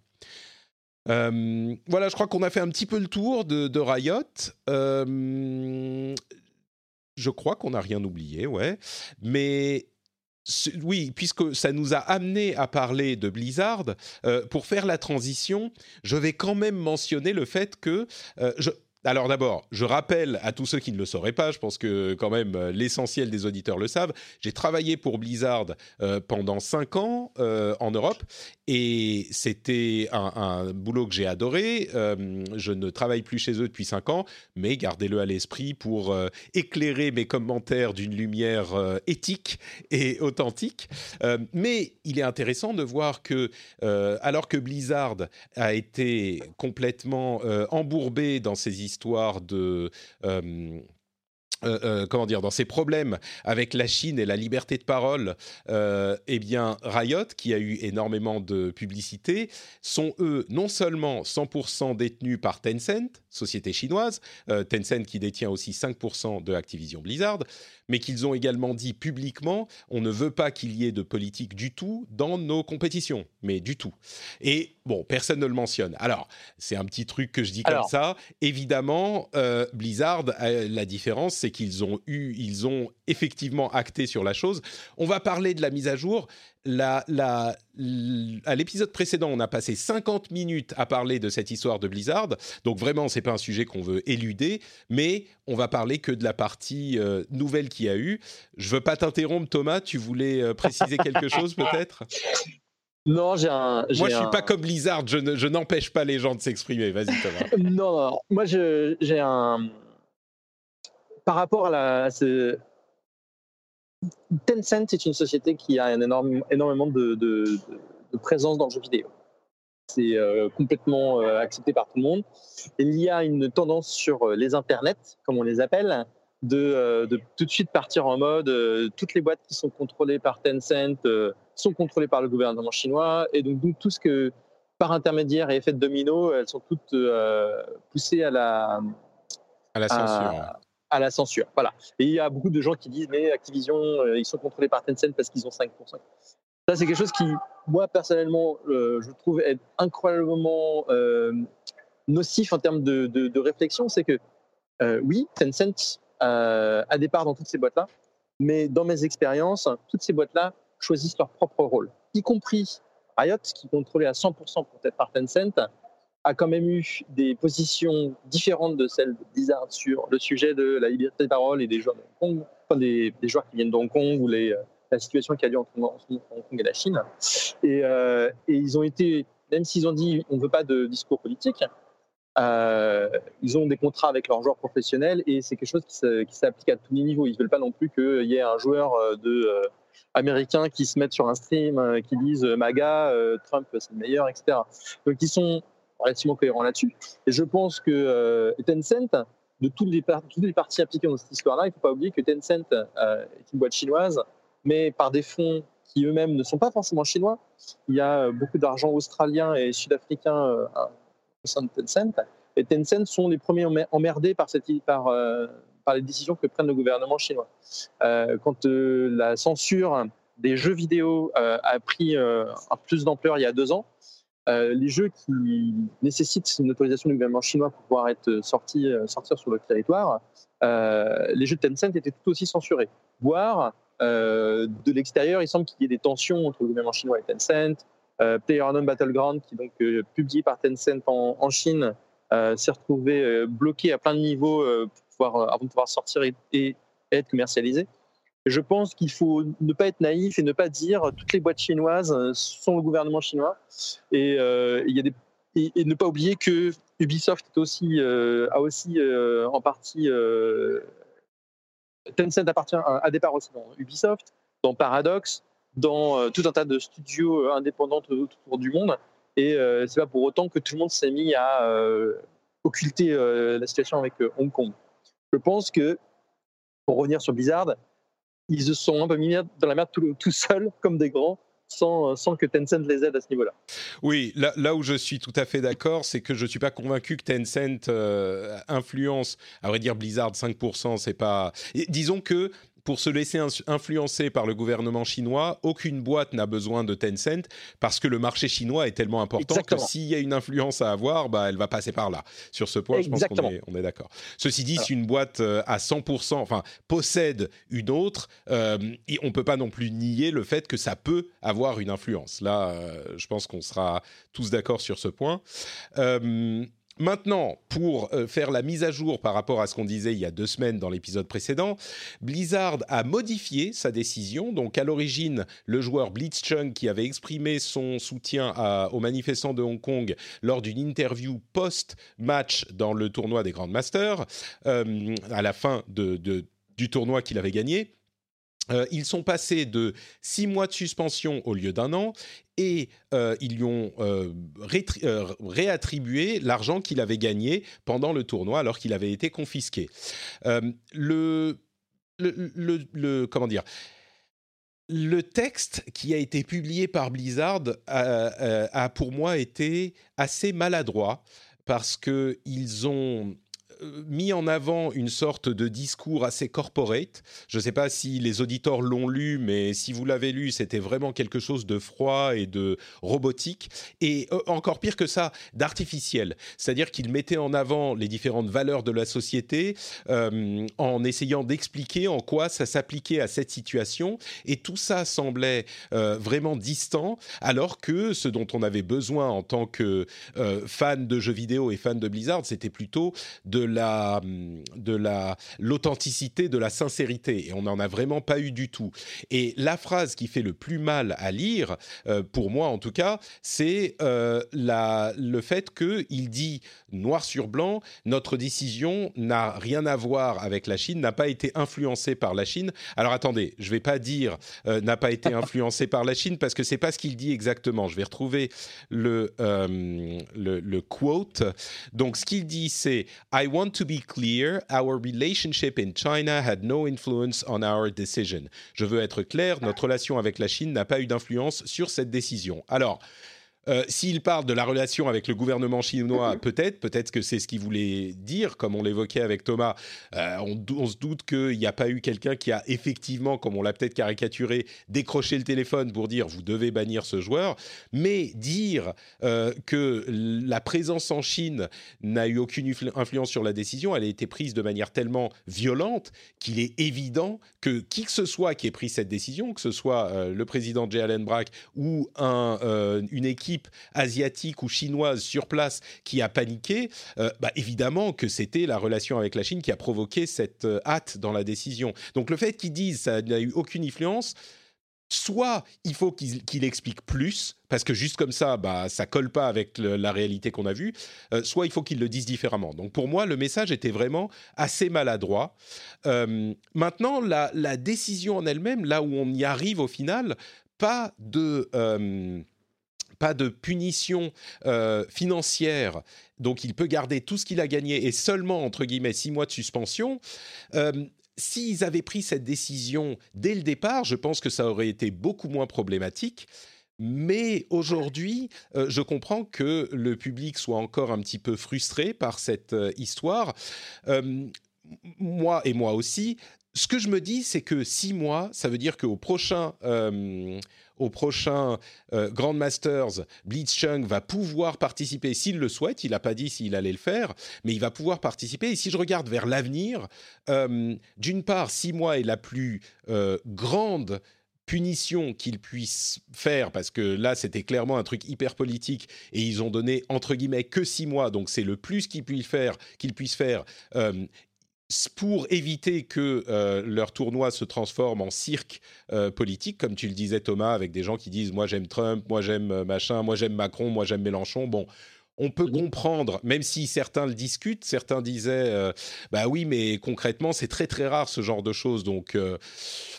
Euh, voilà, je crois qu'on a fait un petit peu le tour de, Riot. Euh, je crois qu'on n'a rien oublié, ouais. Mais oui, puisque ça nous a amené à parler de Blizzard, euh, pour faire la transition, je vais quand même mentionner le fait que alors d'abord, je rappelle à tous ceux qui ne le sauraient pas, je pense que quand même euh, l'essentiel des auditeurs le savent, j'ai travaillé pour Blizzard euh, pendant cinq ans euh, en Europe et c'était un, boulot que j'ai adoré. je ne travaille plus chez eux depuis cinq ans, mais gardez-le à l'esprit pour éclairer mes commentaires d'une lumière éthique et authentique. mais il est intéressant de voir que alors que Blizzard a été complètement embourbé dans ses de euh, euh, euh, comment dire, dans ses problèmes avec la Chine et la liberté de parole, eh bien, Riot, qui a eu énormément de publicité, sont eux non seulement 100% détenus par Tencent, société chinoise, Tencent qui détient aussi 5% de Activision Blizzard, mais qu'ils ont également dit publiquement, on ne veut pas qu'il y ait de politique du tout dans nos compétitions, mais du tout. Et bon, personne ne le mentionne. Alors, c'est un petit truc que je dis comme ça. Évidemment, Blizzard, la différence, c'est qu'ils ont eu, ils ont effectivement acté sur la chose. On va parler de la mise à jour. La, la, à l'épisode précédent, on a passé 50 minutes à parler de cette histoire de Blizzard. Donc vraiment, c'est pas un sujet qu'on veut éluder, mais on va parler que de la partie euh, nouvelle qu'il y a eu. Je veux pas t'interrompre, Thomas. Tu voulais euh, préciser quelque chose, [laughs] peut-être? Non, j'ai un. Moi, je suis pas comme Blizzard. Je, n'empêche pas les gens de s'exprimer. Vas-y, Thomas. [laughs] non, non, moi, j'ai un par rapport à, la, ce... Tencent est une société qui a un énorme, énormément de, de, présence dans le jeu vidéo. C'est euh, complètement euh, accepté par tout le monde. Il y a une tendance sur les internets, comme on les appelle, de, de tout de suite partir en mode toutes les boîtes qui sont contrôlées par Tencent sont contrôlées par le gouvernement chinois, et donc tout ce que par intermédiaire et effet de domino, elles sont toutes poussées à la à la censure à la censure. Voilà. Et il y a beaucoup de gens qui disent mais Activision, euh, ils sont contrôlés par Tencent parce qu'ils ont 5%. Ça, c'est quelque chose qui, moi, personnellement, euh, je trouve être incroyablement euh, nocif en termes de, de, réflexion. C'est que, oui, Tencent a des parts dans toutes ces boîtes-là, mais dans mes expériences, toutes ces boîtes-là choisissent leur propre rôle, y compris Riot, qui contrôlé à 100% peut-être par Tencent, a quand même eu des positions différentes de celles de Blizzard sur le sujet de la liberté de parole et des joueurs de Hong Kong, enfin des, joueurs qui viennent de Hong Kong ou euh, la situation qui a lieu entre Hong Kong et la Chine. Et, euh, et ils ont été, même s'ils ont dit on ne veut pas de discours politique, euh, ils ont des contrats avec leurs joueurs professionnels et c'est quelque chose qui s'applique à tous les niveaux. Ils ne veulent pas non plus qu'il y ait un joueur de, américain qui se mette sur un stream, qui dise MAGA, Trump c'est le meilleur, etc. Donc ils sont relativement cohérent là-dessus. Et je pense que euh, Tencent, de toutes les, toutes les parties impliquées dans cette histoire-là, il ne faut pas oublier que Tencent euh, est une boîte chinoise, mais par des fonds qui eux-mêmes ne sont pas forcément chinois. Il y a euh, beaucoup d'argent australien et sud-africain Tencent. Et Tencent sont les premiers emmerdés par, cette, par, par les décisions que prennent le gouvernement chinois. quand la censure des jeux vidéo a pris un plus d'ampleur il y a deux ans, euh, les jeux qui nécessitent une autorisation du gouvernement chinois pour pouvoir être sortis, euh, sortir sur le territoire, euh, les jeux de Tencent étaient tout aussi censurés. Voire, de l'extérieur, il semble qu'il y ait des tensions entre le gouvernement chinois et Tencent. PlayerUnknown's Battleground, qui est donc publié par Tencent en, Chine, s'est retrouvé bloqué à plein de niveaux pour pouvoir, avant de pouvoir sortir et être commercialisé. Je pense qu'il faut ne pas être naïf et ne pas dire toutes les boîtes chinoises euh, sont le gouvernement chinois. Et, euh, y a des, et, ne pas oublier que Ubisoft euh, a aussi en partie. Tencent appartient à, des parts aussi dans Ubisoft, dans Paradox, dans tout un tas de studios indépendants autour du monde. Et c'est pas pour autant que tout le monde s'est mis à occulter la situation avec Hong Kong. Je pense que, pour revenir sur Blizzard, ils se sont un peu mis dans la merde tout, seuls, [laughs] comme des grands, sans, sans, que Tencent les aide à ce niveau-là. Oui, là, où je suis tout à fait d'accord, c'est que je ne suis pas convaincu que Tencent euh, influence, à vrai dire Blizzard 5%, c'est pas... disons que pour se laisser influencer par le gouvernement chinois, aucune boîte n'a besoin de Tencent parce que le marché chinois est tellement important que s'il y a une influence à avoir, bah, elle va passer par là. Sur ce point, je pense qu'on est, d'accord. Ceci dit, si une boîte euh, à 100%, enfin, possède une autre, euh, on ne peut pas non plus nier le fait que ça peut avoir une influence. Là, euh, je pense qu'on sera tous d'accord sur ce point. Maintenant, pour euh, faire la mise à jour par rapport à ce qu'on disait il y a deux semaines dans l'épisode précédent, Blizzard a modifié sa décision. Donc, à l'origine, le joueur Blitzchung, qui avait exprimé son soutien aux manifestants de Hong Kong lors d'une interview post-match dans le tournoi des Grandmasters, euh, à la fin du tournoi qu'il avait gagné, euh, ils sont passés de six mois de suspension au lieu d'un an et euh, ils lui ont euh, réattribué l'argent qu'il avait gagné pendant le tournoi alors qu'il avait été confisqué. Le, comment dire le texte qui a été publié par Blizzard a pour moi été assez maladroit parce qu'ils ont euh, mis en avant une sorte de discours assez corporate. Je ne sais pas si les auditeurs l'ont lu, mais si vous l'avez lu, c'était vraiment quelque chose de froid et de robotique. Et euh, encore pire que ça, d'artificiel. C'est-à-dire qu'il mettait en avant les différentes valeurs de la société euh, en essayant d'expliquer en quoi ça s'appliquait à cette situation. Et tout ça semblait vraiment distant, alors que ce dont on avait besoin en tant que fan de jeux vidéo et fan de Blizzard, c'était plutôt de la de la l'authenticité, de la sincérité. Et on n'en a vraiment pas eu du tout. Et la phrase qui fait le plus mal à lire, euh, pour moi en tout cas, c'est euh, la le fait que il dit noir sur blanc, notre décision n'a rien à voir avec la Chine, n'a pas été influencée par la Chine. Alors attendez, je vais pas dire euh, n'a pas été [laughs] influencée par la Chine parce que c'est pas ce qu'il dit exactement. Je vais retrouver le, le, le quote. Donc ce qu'il dit c'est I want to be clear, our relationship in China had no influence on our decision. Je veux être clair, notre relation avec la Chine n'a pas eu d'influence sur cette décision. Alors, euh, s'il parle de la relation avec le gouvernement chinois, peut-être, peut-être que c'est ce qu'il voulait dire, comme on l'évoquait avec Thomas. Euh, on, se doute qu'il n'y a pas eu quelqu'un qui a effectivement, comme on l'a peut-être caricaturé, décroché le téléphone pour dire vous devez bannir ce joueur. Mais dire euh, que la présence en Chine n'a eu aucune influence sur la décision, elle a été prise de manière tellement violente qu'il est évident que qui que ce soit qui ait pris cette décision, que ce soit le président Jay Allen Brack ou un, une équipe asiatique ou chinoise sur place qui a paniqué, euh, bah, évidemment que c'était la relation avec la Chine qui a provoqué cette euh, hâte dans la décision. Donc le fait qu'ils disent ça n'a eu aucune influence, soit il faut qu'il explique plus, parce que juste comme ça, bah, ça colle pas avec la réalité qu'on a vue, euh, soit il faut qu'il le dise différemment. Donc pour moi, le message était vraiment assez maladroit. maintenant, la, décision en elle-même, là où on y arrive au final, pas de pas de punition euh, financière, donc il peut garder tout ce qu'il a gagné et seulement, entre guillemets, six mois de suspension. Euh, s'ils avaient pris cette décision dès le départ, je pense que ça aurait été beaucoup moins problématique. Mais aujourd'hui, euh, je comprends que le public soit encore un petit peu frustré par cette histoire. moi et moi aussi. Ce que je me dis, c'est que six mois, ça veut dire qu'au prochain au prochain euh, Grand Masters, Blitzchung va pouvoir participer s'il le souhaite. Il n'a pas dit s'il allait le faire, mais il va pouvoir participer. Et si je regarde vers l'avenir, euh, d'une part, six mois est la plus euh, grande punition qu'il puisse faire, parce que là, c'était clairement un truc hyper politique, et ils ont donné, entre guillemets, que six mois, donc c'est le plus qu'ils puissent faire, qu'ils puissent faire pour éviter que euh, leur tournoi se transforme en cirque euh, politique, comme tu le disais Thomas, avec des gens qui disent moi j'aime Trump, moi j'aime euh, machin, moi j'aime Macron, moi j'aime Mélenchon. Bon, on peut comprendre, même si certains le discutent, certains disaient bah oui, mais concrètement c'est très très rare ce genre de choses. Donc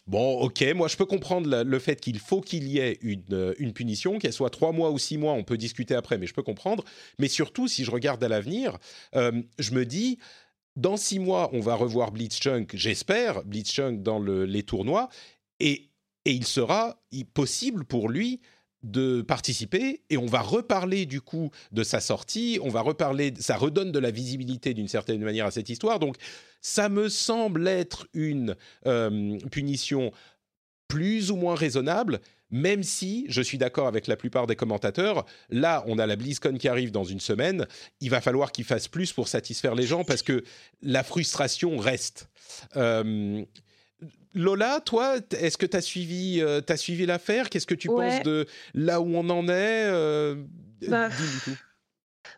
bon, ok, moi je peux comprendre le fait qu'il faut qu'il y ait une, une punition, qu'elle soit trois mois ou six mois, on peut discuter après, mais je peux comprendre. Mais surtout, si je regarde à l'avenir, je me dis dans six mois, on va revoir Blitzchung, j'espère, Blitzchung dans les tournois, et, il sera possible pour lui de participer et on va reparler du coup de sa sortie, on va reparler, ça redonne de la visibilité d'une certaine manière à cette histoire. Donc ça me semble être une euh, punition plus ou moins raisonnable, même si je suis d'accord avec la plupart des commentateurs, là, on a la BlizzCon qui arrive dans une semaine, il va falloir qu'il fasse plus pour satisfaire les gens parce que la frustration reste. Euh, Lola, toi, est-ce que tu as suivi, euh, suivi l'affaire? Qu'est-ce que tu penses de là où on en est euh, bah,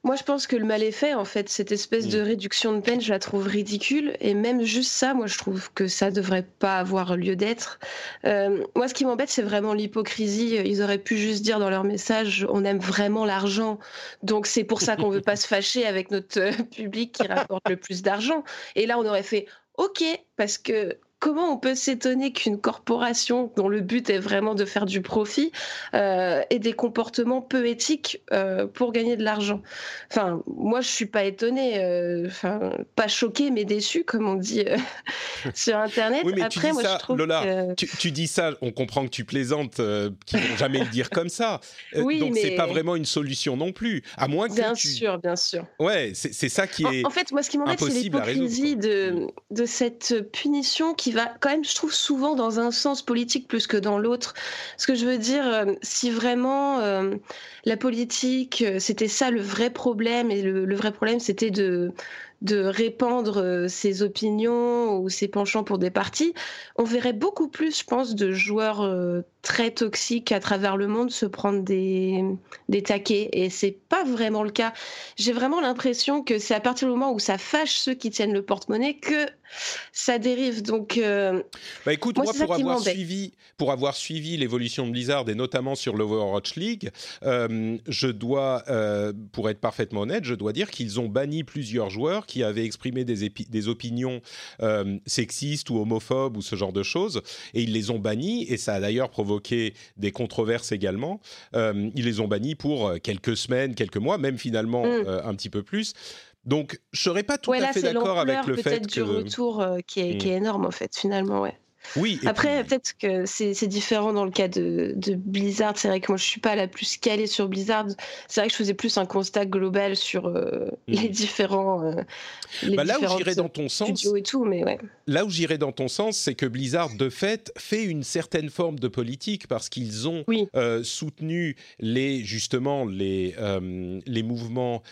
Moi, je pense que le mal est fait, en fait. Cette espèce de mm. réduction de peine, je la trouve ridicule. Et même juste ça, moi, je trouve que ça devrait pas avoir lieu d'être. Euh, moi, ce qui m'embête, c'est vraiment l'hypocrisie. Ils auraient pu juste dire dans leur message on aime vraiment l'argent. Donc, c'est pour ça qu'on veut pas se fâcher avec notre euh, public qui rapporte le plus d'argent. Et là, on aurait fait OK, parce que comment on peut s'étonner qu'une corporation dont le but est vraiment de faire du profit euh, ait des comportements peu éthiques euh, pour gagner de l'argent? Enfin, moi, je suis pas étonnée, euh, enfin, pas choquée, mais déçue, comme on dit [laughs] sur Internet. Oui, mais Après, tu dis moi, ça, je trouve Lola, tu, dis ça, on comprend que tu plaisantes, qu'ils vont jamais le dire comme ça. oui, donc, mais... c'est pas vraiment une solution non plus, à moins que bien tu... sûr, bien sûr. Ouais, c'est ça qui est. En, en fait, moi, ce qui m'embête, c'est l'hypocrisie de, de cette punition qui va quand même, je trouve, souvent dans un sens politique plus que dans l'autre. Ce que je veux dire, euh, si vraiment euh, la politique, euh, c'était ça le vrai problème, et le vrai problème, c'était de de répandre euh, ses opinions ou ses penchants pour des partis, on verrait beaucoup plus, je pense, de joueurs euh, très toxiques à travers le monde se prendre des, des taquets. Et c'est pas vraiment le cas. J'ai vraiment l'impression que c'est à partir du moment où ça fâche ceux qui tiennent le porte-monnaie que ça dérive. Donc, euh, bah écoute, moi, pour, avoir suivi, pour avoir suivi l'évolution de Blizzard et notamment sur l'Overwatch League, je dois, pour être parfaitement honnête, je dois dire qu'ils ont banni plusieurs joueurs qui avaient exprimé des, des opinions euh, sexistes ou homophobes ou ce genre de choses, et ils les ont bannis, et ça a d'ailleurs provoqué des controverses également. Euh, ils les ont bannis pour quelques semaines, quelques mois, même finalement mm. euh, un petit peu plus. Donc, je serais pas tout à fait d'accord avec le fait que du retour qui, est, qui est énorme en fait finalement, ouais. Oui. Après, peut-être que c'est différent dans le cas de, Blizzard. C'est vrai que moi, je suis pas la plus calée sur Blizzard. C'est vrai que je faisais plus un constat global sur euh, mhm. les différents. Euh, bah, là où j'irais dans ton sens. Et tout, mais ouais. Là où j'irais dans ton sens, c'est que Blizzard, de fait, fait une certaine forme de politique parce qu'ils ont euh, soutenu les justement les les mouvements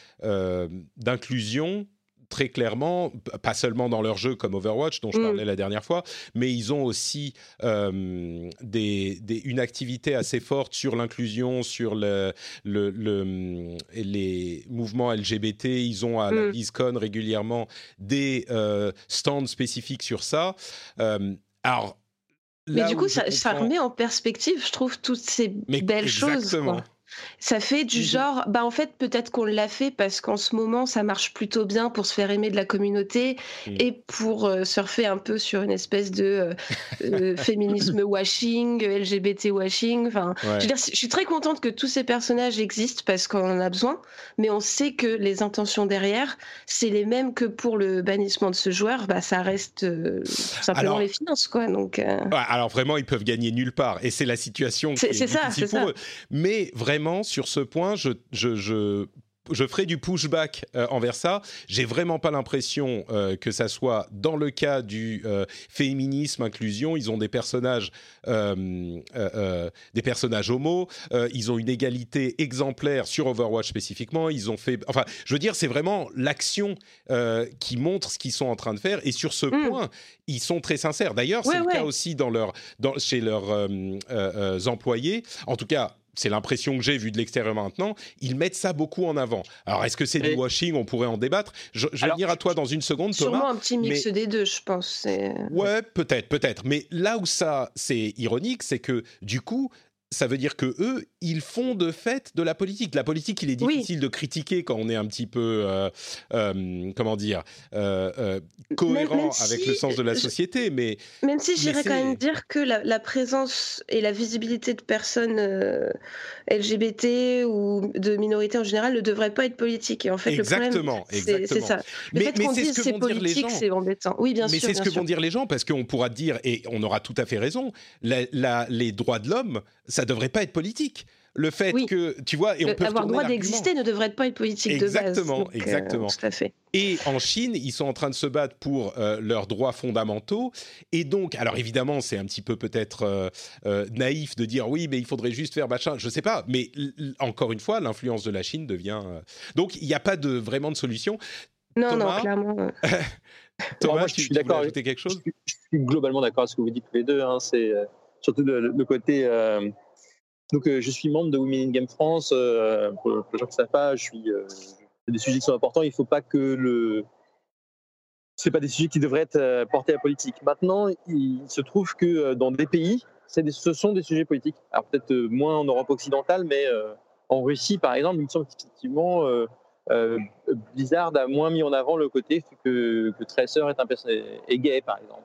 d'inclusion très clairement, pas seulement dans leur jeu comme Overwatch dont je mm. parlais la dernière fois, mais ils ont aussi euh, des, une activité assez forte sur l'inclusion, sur le, le, les mouvements LGBT. Ils ont à la mm. BlizzCon régulièrement des euh, stands spécifiques sur ça. Euh, alors, mais du coup, ça, remet en perspective, je trouve, toutes ces belles exactement. choses. Ça fait du genre, bah en fait peut-être qu'on l'a fait parce qu'en ce moment ça marche plutôt bien pour se faire aimer de la communauté mm. et pour euh, surfer un peu sur une espèce de euh, euh, [laughs] féminisme washing, LGBT washing. Enfin, je, veux dire, je suis très contente que tous ces personnages existent parce qu'on en a besoin, mais on sait que les intentions derrière, c'est les mêmes que pour le bannissement de ce joueur. Bah ça reste simplement les finances quoi. Donc. Alors vraiment ils peuvent gagner nulle part et c'est la situation. C'est ça, c'est ça. Eux. Mais vraiment sur ce point, je, je, je ferai du pushback euh, envers ça. J'ai vraiment pas l'impression euh, que ça soit dans le cas du euh, féminisme, inclusion. Ils ont des personnages, des personnages homo. ils ont une égalité exemplaire sur Overwatch spécifiquement. Ils ont fait, enfin, je veux dire, c'est vraiment l'action qui montre ce qu'ils sont en train de faire. Et sur ce hmm. point, ils sont très sincères. D'ailleurs, c'est le cas aussi dans leur, dans, chez leurs employés. En tout cas c'est l'impression que j'ai vu de l'extérieur maintenant, ils mettent ça beaucoup en avant. Alors, est-ce que c'est du washing? On pourrait en débattre. Je, vais venir à toi dans une seconde, Thomas. Sûrement un petit mix des deux, je pense. Ouais, peut-être, peut-être. Mais là où ça, c'est ironique, c'est que du coup, ça veut dire que eux, ils font de fait de la politique. La politique, il est difficile de critiquer quand on est un petit peu, euh, euh, comment dire, euh, cohérent avec le sens de la société. Mais même si j'irais quand même dire que la, présence et la visibilité de personnes LGBT ou de minorités en général ne devrait pas être politique. Et en fait, exactement, le problème, c'est ça. Le mais, fait qu'on dise c'est politique, c'est embêtant. Oui, bien sûr. Mais c'est ce que vont dire les gens parce qu'on pourra dire et on aura tout à fait raison. les droits de l'homme ça devrait pas être politique. Le fait que, tu vois, et on peut avoir droit d'exister ne devrait pas être politique exactement, de base. exactement, euh, tout à fait. Et en Chine, ils sont en train de se battre pour euh, leurs droits fondamentaux. Et donc, alors évidemment, c'est un petit peu peut-être euh, naïf de dire oui, mais il faudrait juste faire machin. Je sais pas, mais encore une fois, l'influence de la Chine devient. Donc, il n'y a pas de vraiment de solution. Non, non, clairement. [laughs] Thomas, moi, je suis d'accord. Ajouter quelque chose? je, suis globalement d'accord avec ce que vous dites tous les deux. Hein. C'est surtout le, côté. Euh, donc, euh, je suis membre de Women in Game France. Euh, pour, les gens qui ne savent pas, je suis, des sujets qui sont importants. Il ne faut pas que le. Ce pas des sujets qui devraient être portés à la politique. Maintenant, il se trouve que dans des pays, ce sont des sujets politiques. Alors peut-être moins en Europe occidentale, mais en Russie, par exemple, il me semble qu'effectivement, Blizzard a moins mis en avant le côté que, que Tracer est, un, est gay, par exemple.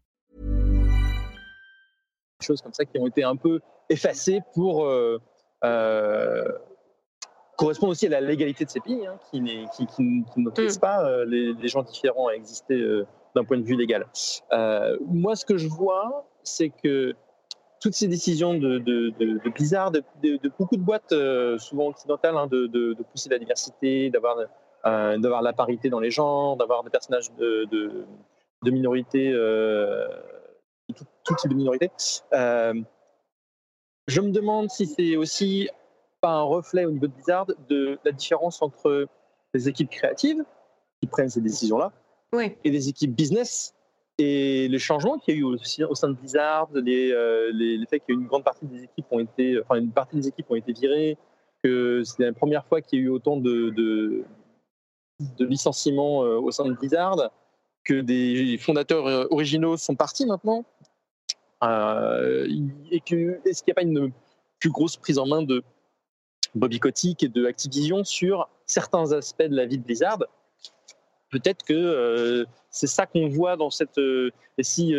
Choses comme ça qui ont été un peu effacées pour... Euh Euh, correspond aussi à la légalité de ces pays, hein, qui, qui, qui, n'autorise mm. pas euh, les, gens différents à exister euh, d'un point de vue légal. moi, ce que je vois, c'est que toutes ces décisions de, de, de, Blizzard, de, beaucoup de boîtes, souvent occidentales, hein, de, pousser la diversité, d'avoir d'avoir la parité dans les genres, d'avoir des personnages de, de, minorités, tout, type de minorités. Je me demande si c'est aussi pas un reflet au niveau de Blizzard de la différence entre les équipes créatives qui prennent ces décisions-là et les équipes business et les changements qu'il y a eu aussi au sein de Blizzard, les, euh, les, les faits qu'une grande partie des équipes ont été, enfin une partie des équipes ont été virées, que c'est la première fois qu'il y a eu autant de, de, de licenciements euh, au sein de Blizzard, que des fondateurs euh, originaux sont partis maintenant. Euh, est-ce qu'il n'y a pas une plus grosse prise en main de Bobby Kotick et de Activision sur certains aspects de la vie de Blizzard? Peut-être que euh, c'est ça qu'on voit dans cette. Euh, et si,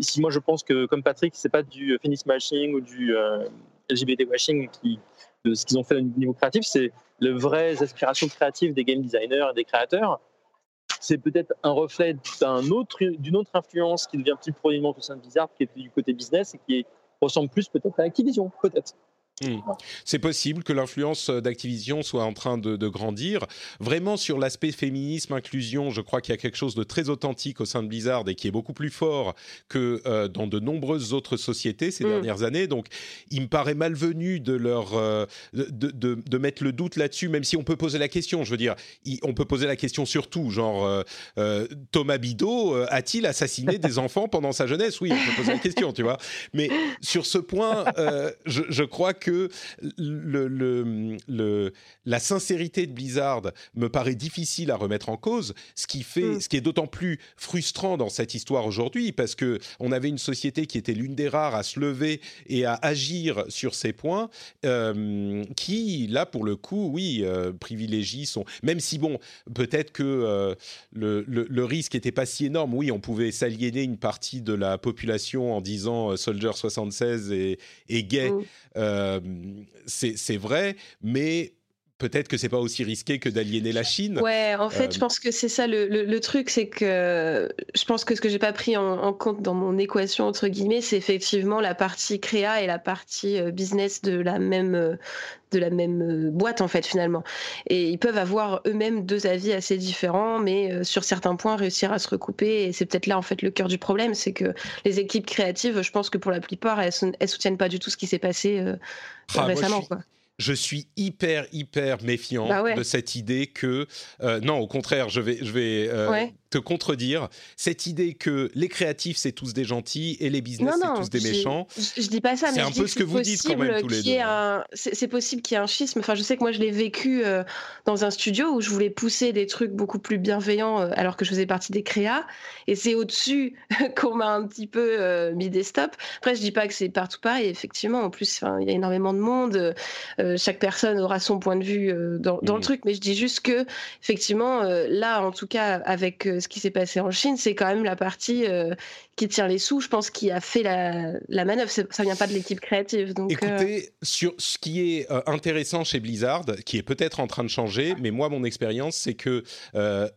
si moi je pense que, comme Patrick, c'est pas du Phoenix Mashing ou du LGBT washing de ce qu'ils ont fait au niveau créatif, c'est les vraies aspirations créatives des game designers et des créateurs c'est peut-être un reflet d'une autre, autre influence qui devient plus proéminente au sein de Blizzard, qui est du côté business et qui ressemble plus peut-être à Activision, peut-être. Hmm. C'est possible que l'influence d'Activision soit en train de, grandir. Vraiment sur l'aspect féminisme, inclusion, je crois qu'il y a quelque chose de très authentique au sein de Blizzard et qui est beaucoup plus fort que euh, dans de nombreuses autres sociétés ces hmm. dernières années. Donc, il me paraît malvenu de leur euh, de, mettre le doute là-dessus, même si on peut poser la question. Je veux dire, on peut poser la question surtout, genre euh, Thomas Bidot a-t-il assassiné des [laughs] enfants pendant sa jeunesse? Oui, on peut poser la question, tu vois. Mais sur ce point, je, je crois que que le, la sincérité de Blizzard me paraît difficile à remettre en cause, ce qui, fait, mm. ce qui est d'autant plus frustrant dans cette histoire aujourd'hui, parce que on avait une société qui était l'une des rares à se lever et à agir sur ces points, euh, qui, là, pour le coup, oui, euh, privilégient son... Même si, bon, peut-être que euh, le, risque n'était pas si énorme, oui, on pouvait s'aliéner une partie de la population en disant Soldier 76 est, gay. Mm. Euh, c'est vrai, mais peut-être que c'est pas aussi risqué que d'aliéner la Chine. Ouais, en fait, je euh, pense que c'est ça le, truc, c'est que je pense que ce que j'ai pas pris en, compte dans mon équation entre guillemets, c'est effectivement la partie créa et la partie euh, business de la même euh, de la même boîte en fait finalement. Et ils peuvent avoir eux-mêmes deux avis assez différents, mais sur certains points réussir à se recouper. Et c'est peut-être là en fait le cœur du problème, c'est que les équipes créatives, je pense que pour la plupart, elles, elles soutiennent pas du tout ce qui s'est passé ah, récemment. quoi je suis hyper hyper méfiant bah de cette idée que euh, non au contraire je vais je vais euh, te contredire cette idée que les créatifs c'est tous des gentils et les business c'est tous des méchants. Je, je dis pas ça, mais c'est un peu ce que vous dites quand même tous les deux. C'est possible qu'il y ait un schisme. Enfin, je sais que moi je l'ai vécu euh, dans un studio où je voulais pousser des trucs beaucoup plus bienveillants alors que je faisais partie des créas et c'est au-dessus [laughs] qu'on m'a un petit peu mis des stops. Après, je dis pas que c'est partout pareil. Effectivement, en plus, il y a énormément de monde. Chaque personne aura son point de vue dans, le mmh. truc, mais je dis juste que effectivement, là, en tout cas, avec ce qui s'est passé en Chine, c'est quand même la partie qui tire les sous, je pense, qui a fait la, la manœuvre. Ça vient pas de l'équipe créative. Donc, Écoutez, sur ce qui est intéressant chez Blizzard, qui est peut-être en train de changer, mais moi, mon expérience, c'est que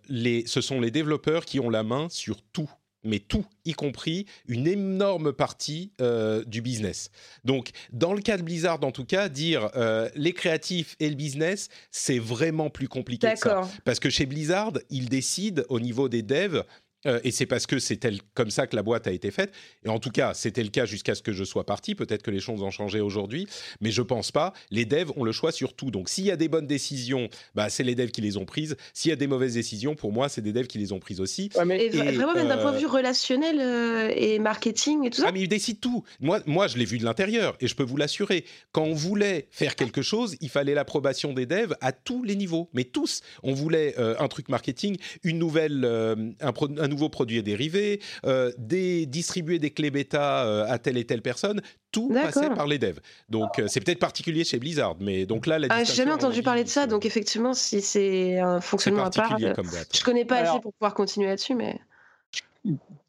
les, ce sont les développeurs qui ont la main sur tout mais tout, y compris une énorme partie euh, du business. Donc, dans le cas de Blizzard, en tout cas, dire euh, les créatifs et le business, c'est vraiment plus compliqué que ça. Parce que chez Blizzard, ils décident au niveau des devs euh, et c'est parce que c'est comme ça que la boîte a été faite. Et en tout cas, c'était le cas jusqu'à ce que je sois parti. Peut-être que les choses ont changé aujourd'hui, mais je pense pas. Les devs ont le choix sur tout. Donc, s'il y a des bonnes décisions, bah, c'est les devs qui les ont prises. S'il y a des mauvaises décisions, pour moi, c'est des devs qui les ont prises aussi. mais vraiment, même d'un point de vue euh, relationnel euh, et marketing et tout ça. Ah, mais ils décident tout. Moi, moi je l'ai vu de l'intérieur et je peux vous l'assurer. Quand on voulait faire quelque chose, il fallait l'approbation des devs à tous les niveaux. Mais tous. On voulait un truc marketing, une nouvelle, un, un nouveaux produits dérivés, euh, des, distribuer des clés bêta euh, à telle et telle personne, tout passait par les devs. Donc euh, c'est peut-être particulier chez Blizzard, mais donc là, la ah, j'ai jamais entendu parler de ça, donc effectivement, si c'est un fonctionnement à part, je connais pas assez pour pouvoir continuer là-dessus, mais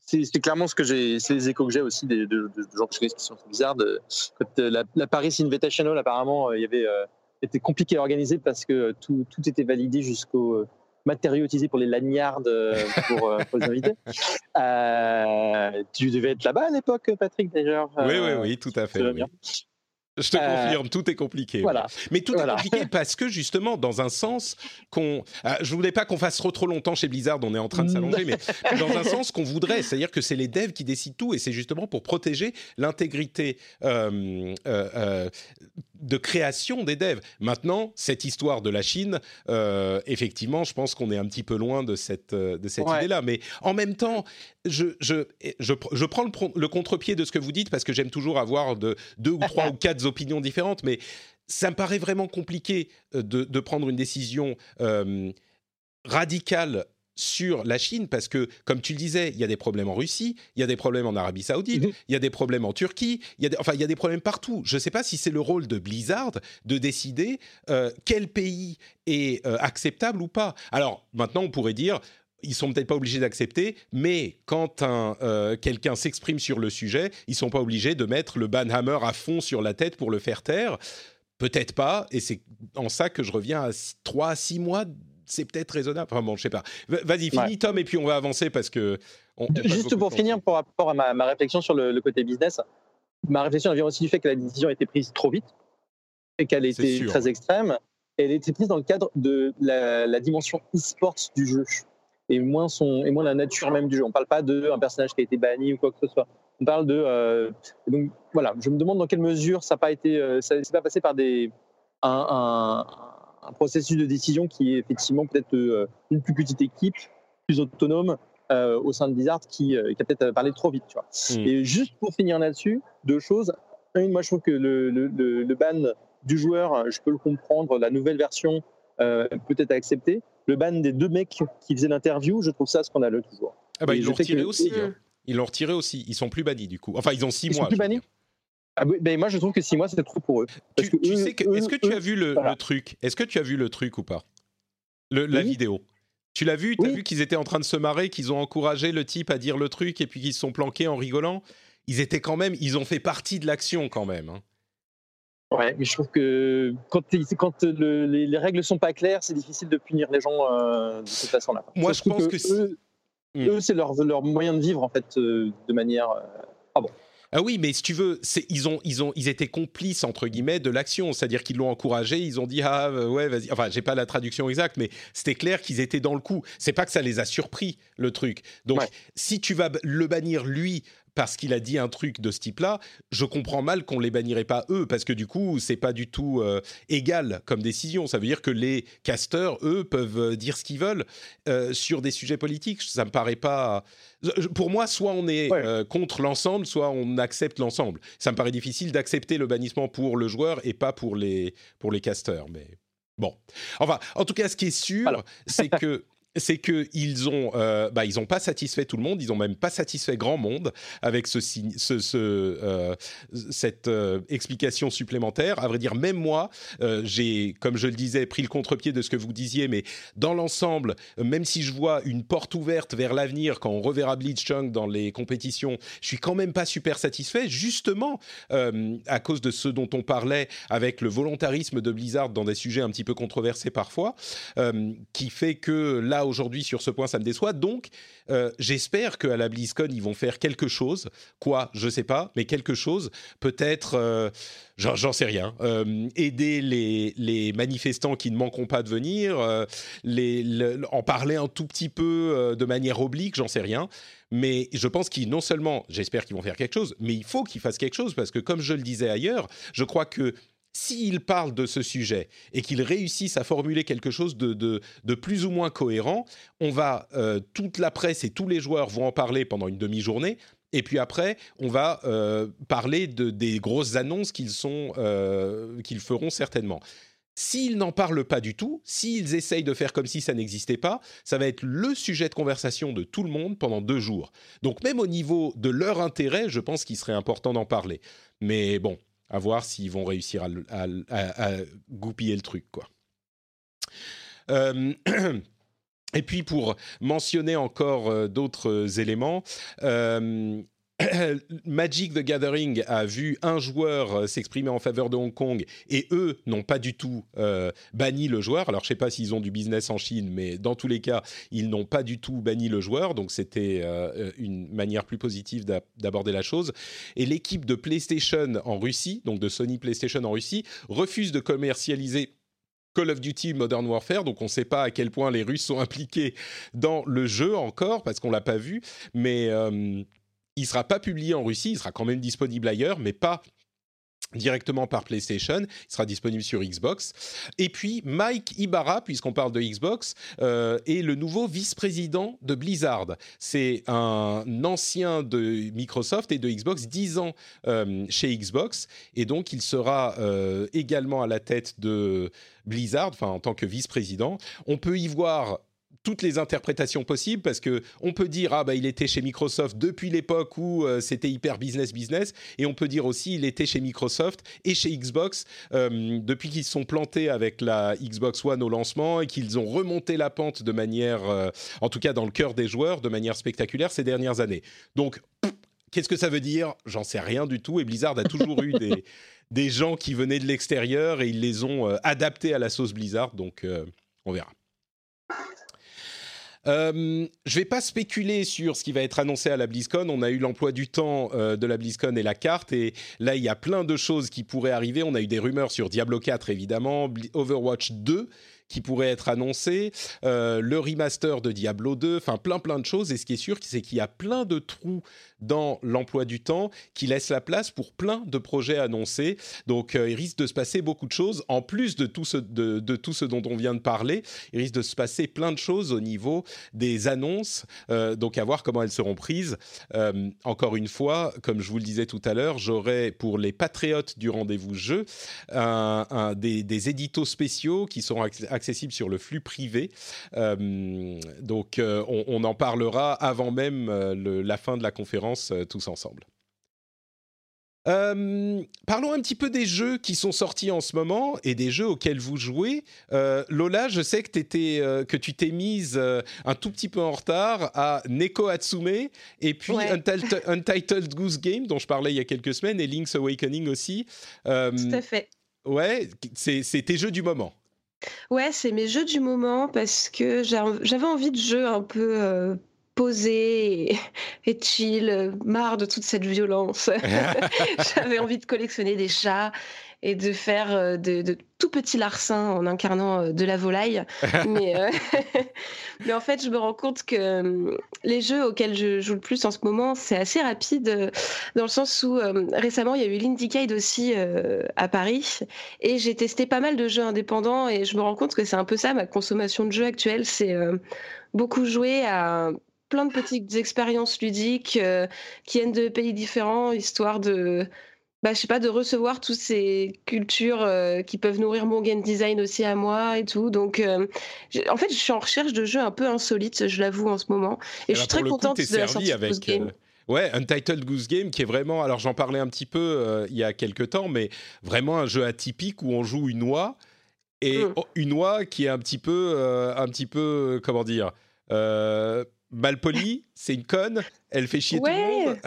c'est clairement ce que j'ai, c'est les échos que j'ai aussi des, de, gens que je connais qui sont Blizzard. Quand la, Paris Invitational, apparemment, il y avait, était compliqué à organiser parce que tout, tout était validé jusqu'au matériaux utilisés pour les lanyards euh, pour, euh, pour les invités. [laughs] Euh, tu devais être là-bas à l'époque, Patrick, d'ailleurs. Oui, oui, oui, tout à fait. Je te confirme, tout est compliqué. Voilà. Mais tout est compliqué [laughs] parce que justement, dans un sens qu'on, je voulais pas qu'on fasse trop trop longtemps chez Blizzard, on est en train de s'allonger, mais [laughs] dans un sens qu'on voudrait, c'est-à-dire que c'est les devs qui décident tout et c'est justement pour protéger l'intégrité de création des devs. Maintenant, cette histoire de la Chine, euh, effectivement, je pense qu'on est un petit peu loin de cette, euh, de cette idée-là. Mais en même temps, je, je, je, prends le, contre-pied de ce que vous dites parce que j'aime toujours avoir de, deux ou trois [laughs] ou quatre opinions différentes, mais ça me paraît vraiment compliqué euh, de, de prendre une décision radicale sur la Chine parce que, comme tu le disais, il y a des problèmes en Russie, il y a des problèmes en Arabie Saoudite, mhm. il y a des problèmes en Turquie, il y a des, enfin il y a des problèmes partout. Je ne sais pas si c'est le rôle de Blizzard de décider euh, quel pays est euh, acceptable ou pas. Alors maintenant, on pourrait dire ils sont peut-être pas obligés d'accepter, mais quand un euh, quelqu'un s'exprime sur le sujet, ils sont pas obligés de mettre le banhammer à fond sur la tête pour le faire taire. Peut-être pas, et c'est en ça que je reviens à 3 à 6 mois c'est peut-être raisonnable. Enfin bon, je sais pas. Vas-y, finis Tom et puis on va avancer parce que. Juste pour finir, par rapport à ma, réflexion sur le, côté business, ma réflexion vient aussi du fait que la décision a été prise trop vite et qu'elle était très extrême. Elle a été prise dans le cadre de la, dimension e-sports du jeu et moins, son, et moins la nature même du jeu. On ne parle pas d'un personnage qui a été banni ou quoi que ce soit. On parle de. Euh, donc voilà, je me demande dans quelle mesure ça n'a pas été, euh, ça s'est pas passé par des un, un processus de décision qui est effectivement peut-être euh, une plus petite équipe, plus autonome euh, au sein de Blizzard qui, euh, qui a peut-être parlé trop vite. Tu vois. Hmm. Et juste pour finir là-dessus, deux choses. Une, moi je trouve que le, le, le, ban du joueur, je peux le comprendre, la nouvelle version peut-être acceptée. Le ban des deux mecs qui faisaient l'interview, je trouve ça scandaleux toujours. Ah bah, ils l'ont retiré aussi. Hein. Ils l'ont retiré aussi. Ils sont plus bannis du coup. Enfin, ils ont six mois. Sont plus bannis ah ben moi, je trouve que six mois, c'est trop pour eux. est-ce que tu as vu le, truc? Est-ce que tu as vu le truc ou pas? Le, La vidéo tu l'as vu? Tu as vu qu'ils étaient en train de se marrer, qu'ils ont encouragé le type à dire le truc et puis qu'ils se sont planqués en rigolant? Ils étaient quand même, ils ont fait partie de l'action quand même. Hein. Ouais, mais je trouve que quand, quand le, les, les, règles sont pas claires, c'est difficile de punir les gens euh, de cette façon-là. Moi, je, pense que, eux, hmm. eux c'est leur, leur, moyen de vivre en fait euh, de manière. Euh, ah bon. Ah oui, mais si tu veux, ils ont, ils ont, ils étaient complices entre guillemets de l'action, c'est-à-dire qu'ils l'ont encouragé, ils ont dit ah ouais vas-y. Enfin, j'ai pas la traduction exacte, mais c'était clair qu'ils étaient dans le coup. C'est pas que ça les a surpris le truc. Donc si tu vas le bannir lui parce qu'il a dit un truc de ce type-là, je comprends mal qu'on les bannirait pas eux, parce que du coup, c'est pas du tout euh, égal comme décision. Ça veut dire que les casteurs, eux, peuvent euh, dire ce qu'ils veulent euh, sur des sujets politiques. Ça me paraît pas. Pour moi, soit on est contre l'ensemble, soit on accepte l'ensemble. Ça me paraît difficile d'accepter le bannissement pour le joueur et pas pour les pour les casteurs. Mais bon, enfin, en tout cas, ce qui est sûr, c'est que c'est que ils ont, euh, bah, pas satisfait tout le monde, ils ont même pas satisfait grand monde avec ce, ce, ce euh, cette euh, explication supplémentaire. À vrai dire, même moi, euh, j'ai, comme je le disais, pris le contre-pied de ce que vous disiez, mais dans l'ensemble, même si je vois une porte ouverte vers l'avenir quand on reverra Blitzchung dans les compétitions, je suis quand même pas super satisfait, justement à cause de ce dont on parlait avec le volontarisme de Blizzard dans des sujets un petit peu controversés parfois, qui fait que là aujourd'hui sur ce point, ça me déçoit. Donc, euh, j'espère qu'à la BlizzCon, ils vont faire quelque chose. Quoi Je sais pas, mais quelque chose. Peut-être, euh, j'en sais rien. Euh, aider les, les, manifestants qui ne manqueront pas de venir, les, en parler un tout petit peu de manière oblique, j'en sais rien. Mais je pense qu'ils, non seulement, j'espère qu'ils vont faire quelque chose, mais il faut qu'ils fassent quelque chose parce que, comme je le disais ailleurs, je crois que s'ils parlent de ce sujet et qu'ils réussissent à formuler quelque chose de, plus ou moins cohérent, on va, euh, toute la presse et tous les joueurs vont en parler pendant une demi-journée. Et puis après, on va euh, parler de, des grosses annonces euh, qu'ils feront certainement. S'ils n'en parlent pas du tout, s'ils essayent de faire comme si ça n'existait pas, ça va être le sujet de conversation de tout le monde pendant deux jours. Donc même au niveau de leur intérêt, je pense qu'il serait important d'en parler. Mais bon, à voir s'ils vont réussir à, goupiller le truc, quoi. Euh, [clears throat] et puis pour mentionner encore euh, d'autres éléments, euh, [clears throat] Magic the Gathering a vu un joueur euh, s'exprimer en faveur de Hong Kong et eux n'ont pas du tout euh, banni le joueur. Alors je sais pas s'ils ont du business en Chine, mais dans tous les cas, ils n'ont pas du tout banni le joueur. Donc c'était euh, une manière plus positive d'aborder la chose. Et l'équipe de PlayStation en Russie, donc de Sony PlayStation en Russie, refuse de commercialiser Call of Duty Modern Warfare, donc on ne sait pas à quel point les Russes sont impliqués dans le jeu encore, parce qu'on l'a pas vu, mais il sera pas publié en Russie, il sera quand même disponible ailleurs, mais pas directement par PlayStation, il sera disponible sur Xbox. Et puis Mike Ibarra, puisqu'on parle de Xbox, euh, est le nouveau vice-président de Blizzard. C'est un ancien de Microsoft et de Xbox, 10 ans euh, chez Xbox, et donc il sera euh, également à la tête de Blizzard, enfin en tant que vice-président. On peut y voir toutes les interprétations possibles parce que on peut dire ah bah il était chez Microsoft depuis l'époque où euh, c'était hyper business business et on peut dire aussi il était chez Microsoft et chez Xbox euh, depuis qu'ils sont plantés avec la Xbox One au lancement et qu'ils ont remonté la pente de manière euh, en tout cas dans le cœur des joueurs de manière spectaculaire ces dernières années. Donc qu'est-ce que ça veut dire? J'en sais rien du tout et Blizzard a toujours eu des [laughs] des gens qui venaient de l'extérieur et ils les ont adaptés à la sauce Blizzard donc on verra. Euh, je vais pas spéculer sur ce qui va être annoncé à la BlizzCon. On a eu l'emploi du temps euh, de la BlizzCon et la carte, et là il y a plein de choses qui pourraient arriver. On a eu des rumeurs sur Diablo 4 évidemment, Overwatch 2 qui pourrait être annoncé, euh, le remaster de Diablo 2, enfin plein plein de choses. Et ce qui est sûr, c'est qu'il y a plein de trous dans l'emploi du temps qui laissent la place pour plein de projets annoncés. Donc euh, il risque de se passer beaucoup de choses. En plus de tout, ce, dont on vient de parler, il risque de se passer plein de choses au niveau des annonces. Euh, donc à voir comment elles seront prises. encore une fois, comme je vous le disais tout à l'heure, j'aurai pour les patriotes du rendez-vous jeu des, des éditos spéciaux qui seront accessible sur le flux privé. Euh, donc, euh, on, en parlera avant même euh, la fin de la conférence tous ensemble. parlons un petit peu des jeux qui sont sortis en ce moment et des jeux auxquels vous jouez. Lola, je sais que, étais, que tu t'es mise un tout petit peu en retard à Neko Hatsume et puis [laughs] Untitled, Goose Game dont je parlais il y a quelques semaines et Link's Awakening aussi. tout à fait. Ouais, c'est tes jeux du moment. Ouais, c'est mes jeux du moment parce que j'avais envie de jeux un peu euh, posés et, chill, marre de toute cette violence. [laughs] [laughs] j'avais envie de collectionner des chats et de faire euh, de, tout petits larcins en incarnant euh, de la volaille. [laughs] mais, euh, mais en fait, je me rends compte que les jeux auxquels je joue le plus en ce moment, c'est assez rapide, dans le sens où récemment, il y a eu l'Indiecade aussi à Paris, et j'ai testé pas mal de jeux indépendants, et je me rends compte que c'est un peu ça, ma consommation de jeux actuelle, c'est beaucoup jouer à plein de petites expériences ludiques qui viennent de pays différents, histoire de bah, je sais pas, de recevoir toutes ces cultures euh, qui peuvent nourrir mon game design aussi à moi et tout. Donc, euh, en fait, je suis en recherche de jeux un peu insolites, je l'avoue en ce moment. Et, je suis très contente de la sortie avec, Goose Game. Euh, ouais, Untitled Goose Game qui est vraiment. Alors, j'en parlais un petit peu il y a quelques temps, mais vraiment un jeu atypique où on joue une oie et mm. une oie qui est un petit peu, un petit peu, comment dire polie, c'est une conne, elle fait chier tout le monde.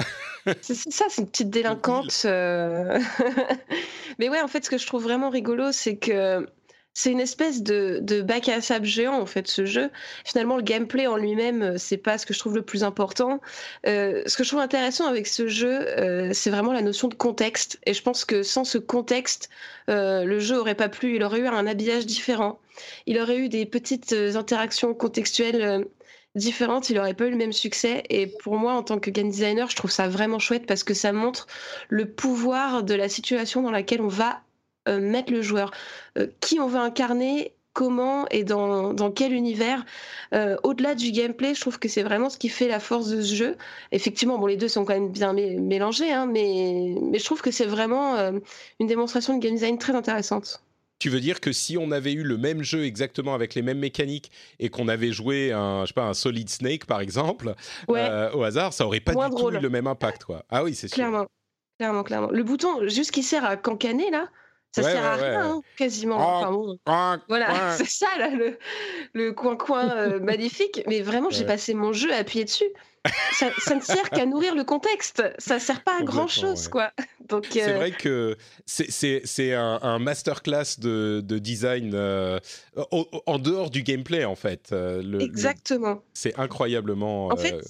[laughs] c'est ça, c'est une petite délinquante. Euh. [laughs] Mais ouais, en fait, ce que je trouve vraiment rigolo, c'est que c'est une espèce de, bac à sable géant en fait ce jeu. Finalement, le gameplay en lui-même, euh, c'est pas ce que je trouve le plus important. Euh, ce que je trouve intéressant avec ce jeu, c'est vraiment la notion de contexte. Et je pense que sans ce contexte, le jeu aurait pas plu. Il aurait eu un habillage différent. Il aurait eu des petites interactions contextuelles différente, il n'aurait pas eu le même succès. Et pour moi, en tant que game designer, je trouve ça vraiment chouette parce que ça montre le pouvoir de la situation dans laquelle on va euh, mettre le joueur, euh, qui on va incarner, comment et dans, dans quel univers. Euh, au-delà du gameplay, je trouve que c'est vraiment ce qui fait la force de ce jeu. Effectivement, bon, les deux sont quand même bien mélangés, hein, mais, mais je trouve que c'est vraiment une démonstration de game design très intéressante. Tu veux dire que si on avait eu le même jeu exactement avec les mêmes mécaniques et qu'on avait joué un, je sais pas, un Solid Snake par exemple, euh, au hasard, ça aurait pas du tout eu le même impact, quoi. Ah oui, c'est sûr. Clairement, clairement, clairement. Le bouton, juste qui sert à cancaner là, ça sert à rien, hein, quasiment. Enfin, voilà, [laughs] c'est ça là, le, coin-coin euh, magnifique. Mais vraiment, j'ai passé mon jeu à appuyer dessus ça, ne sert qu'à nourrir le contexte. Ça sert pas à grand chose, quoi. [laughs] Donc c'est euh, vrai que c'est un, un masterclass de, de design euh, en dehors du gameplay, en fait. Euh, Exactement. C'est incroyablement. En fait,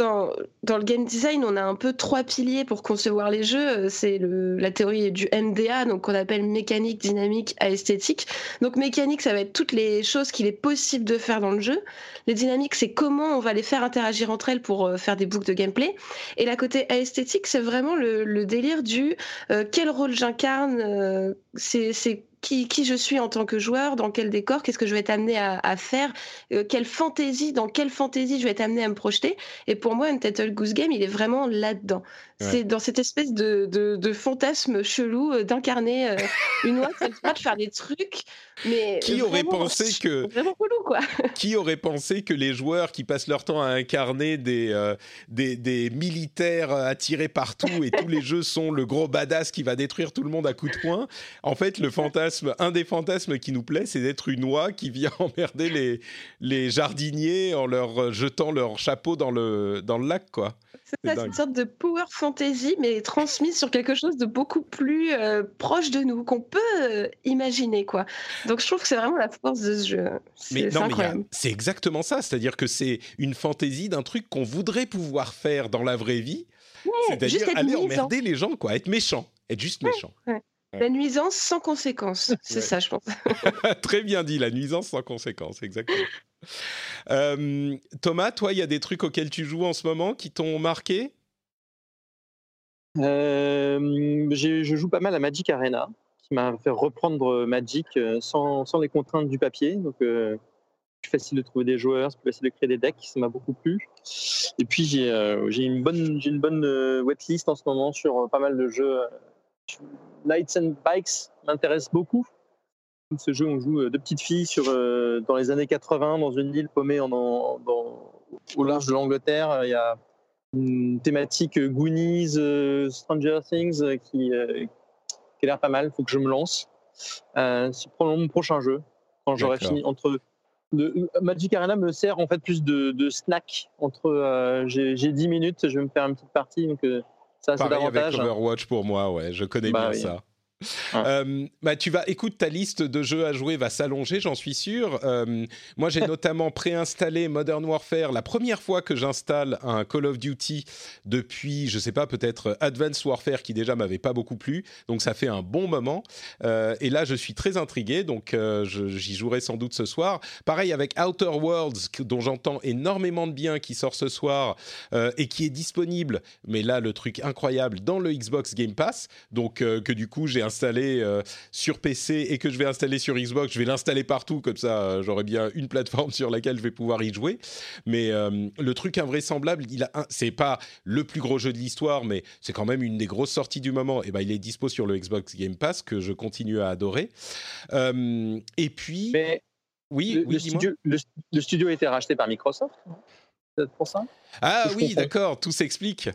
dans, le game design, on a un peu trois piliers pour concevoir les jeux. C'est la théorie du MDA, donc qu'on appelle mécanique, dynamique, esthétique. Donc mécanique, ça va être toutes les choses qu'il est possible de faire dans le jeu. Les dynamiques, c'est comment on va les faire interagir entre elles pour euh, faire des boucles de gameplay. Et la côté esthétique, c'est vraiment le, délire du euh, quel rôle j'incarne. Euh, c'est qui, je suis en tant que joueur, dans quel décor, qu'est-ce que je vais être amené à, à faire, euh, quelle fantaisie, dans quelle fantaisie je vais être amené à me projeter. Et pour moi, Untitled Goose Game, il est vraiment là-dedans. C'est dans cette espèce de, de, de fantasme chelou euh, d'incarner euh, une oie qui de faire des trucs. Mais qui aurait pensé que vraiment relou, quoi. [laughs] qui aurait pensé que les joueurs qui passent leur temps à incarner des, des, des, militaires attirés partout et tous les jeux sont le gros badass qui va détruire tout le monde à coups de poing. En fait, le fantasme un des fantasmes qui nous plaît, c'est d'être une oie qui vient [laughs] emmerder les, les jardiniers en leur jetant leur chapeau dans le, dans le lac, quoi. C'est une sorte de power fantasy, mais transmise sur quelque chose de beaucoup plus euh, proche de nous, qu'on peut euh, imaginer, quoi. Donc je trouve que c'est vraiment la force de ce jeu. Mais non, mais c'est exactement ça. C'est-à-dire que c'est une fantaisie d'un truc qu'on voudrait pouvoir faire dans la vraie vie. C'est-à-dire aller emmerder les gens, quoi. Être méchant. Être juste méchant. La nuisance sans conséquence, c'est ça, je pense. [laughs] Très bien dit, la nuisance sans conséquence, exactement. Euh, Thomas, toi, il y a des trucs auxquels tu joues en ce moment qui t'ont marqué? Euh, Je joue pas mal à Magic Arena, qui m'a fait reprendre Magic euh, sans, sans, les contraintes du papier. Donc, euh, plus facile de trouver des joueurs, c'est plus facile de créer des decks, ça m'a beaucoup plu. Et puis, j'ai une bonne, une bonne wetlist en ce moment sur pas mal de jeux Lights and Bikes m'intéresse beaucoup. Ce jeu, on joue euh, deux petites filles sur, euh, dans les années 80 dans une île paumée en, dans, au large de l'Angleterre. Il y a une thématique Goonies, euh, Stranger Things qui, qui a l'air pas mal. Il faut que je me lance. c'est pour mon prochain jeu. Quand j'aurai fini entre Magic Arena me sert en fait plus de, de snack entre j'ai 10 minutes, je vais me faire une petite partie donc ça c'est davantage. avec Overwatch pour moi, ouais, je connais bah bien ça. Euh, bah, tu vas, écoute, ta liste de jeux à jouer va s'allonger, j'en suis sûr. Euh, moi, j'ai [laughs] notamment préinstallé Modern Warfare la première fois que j'installe un Call of Duty depuis, je sais pas, peut-être Advanced Warfare qui déjà m'avait pas beaucoup plu. Donc, ça fait un bon moment. Euh, et là, je suis très intrigué, donc j'y jouerai sans doute ce soir. Pareil avec Outer Worlds, dont j'entends énormément de bien, qui sort ce soir et qui est disponible. Mais là, le truc incroyable dans le Xbox Game Pass. Donc, que du coup, j'ai installer sur PC et que je vais installer sur Xbox, je vais l'installer partout, comme ça j'aurai bien une plateforme [laughs] sur laquelle je vais pouvoir y jouer. Mais le truc invraisemblable, il a, c'est pas le plus gros jeu de l'histoire, mais c'est quand même une des grosses sorties du moment. Et ben, il est dispo sur le Xbox Game Pass que je continue à adorer. et puis. Oui, le, studio, le, studio, a été racheté par Microsoft pour ça? Ah oui, d'accord, tout s'explique.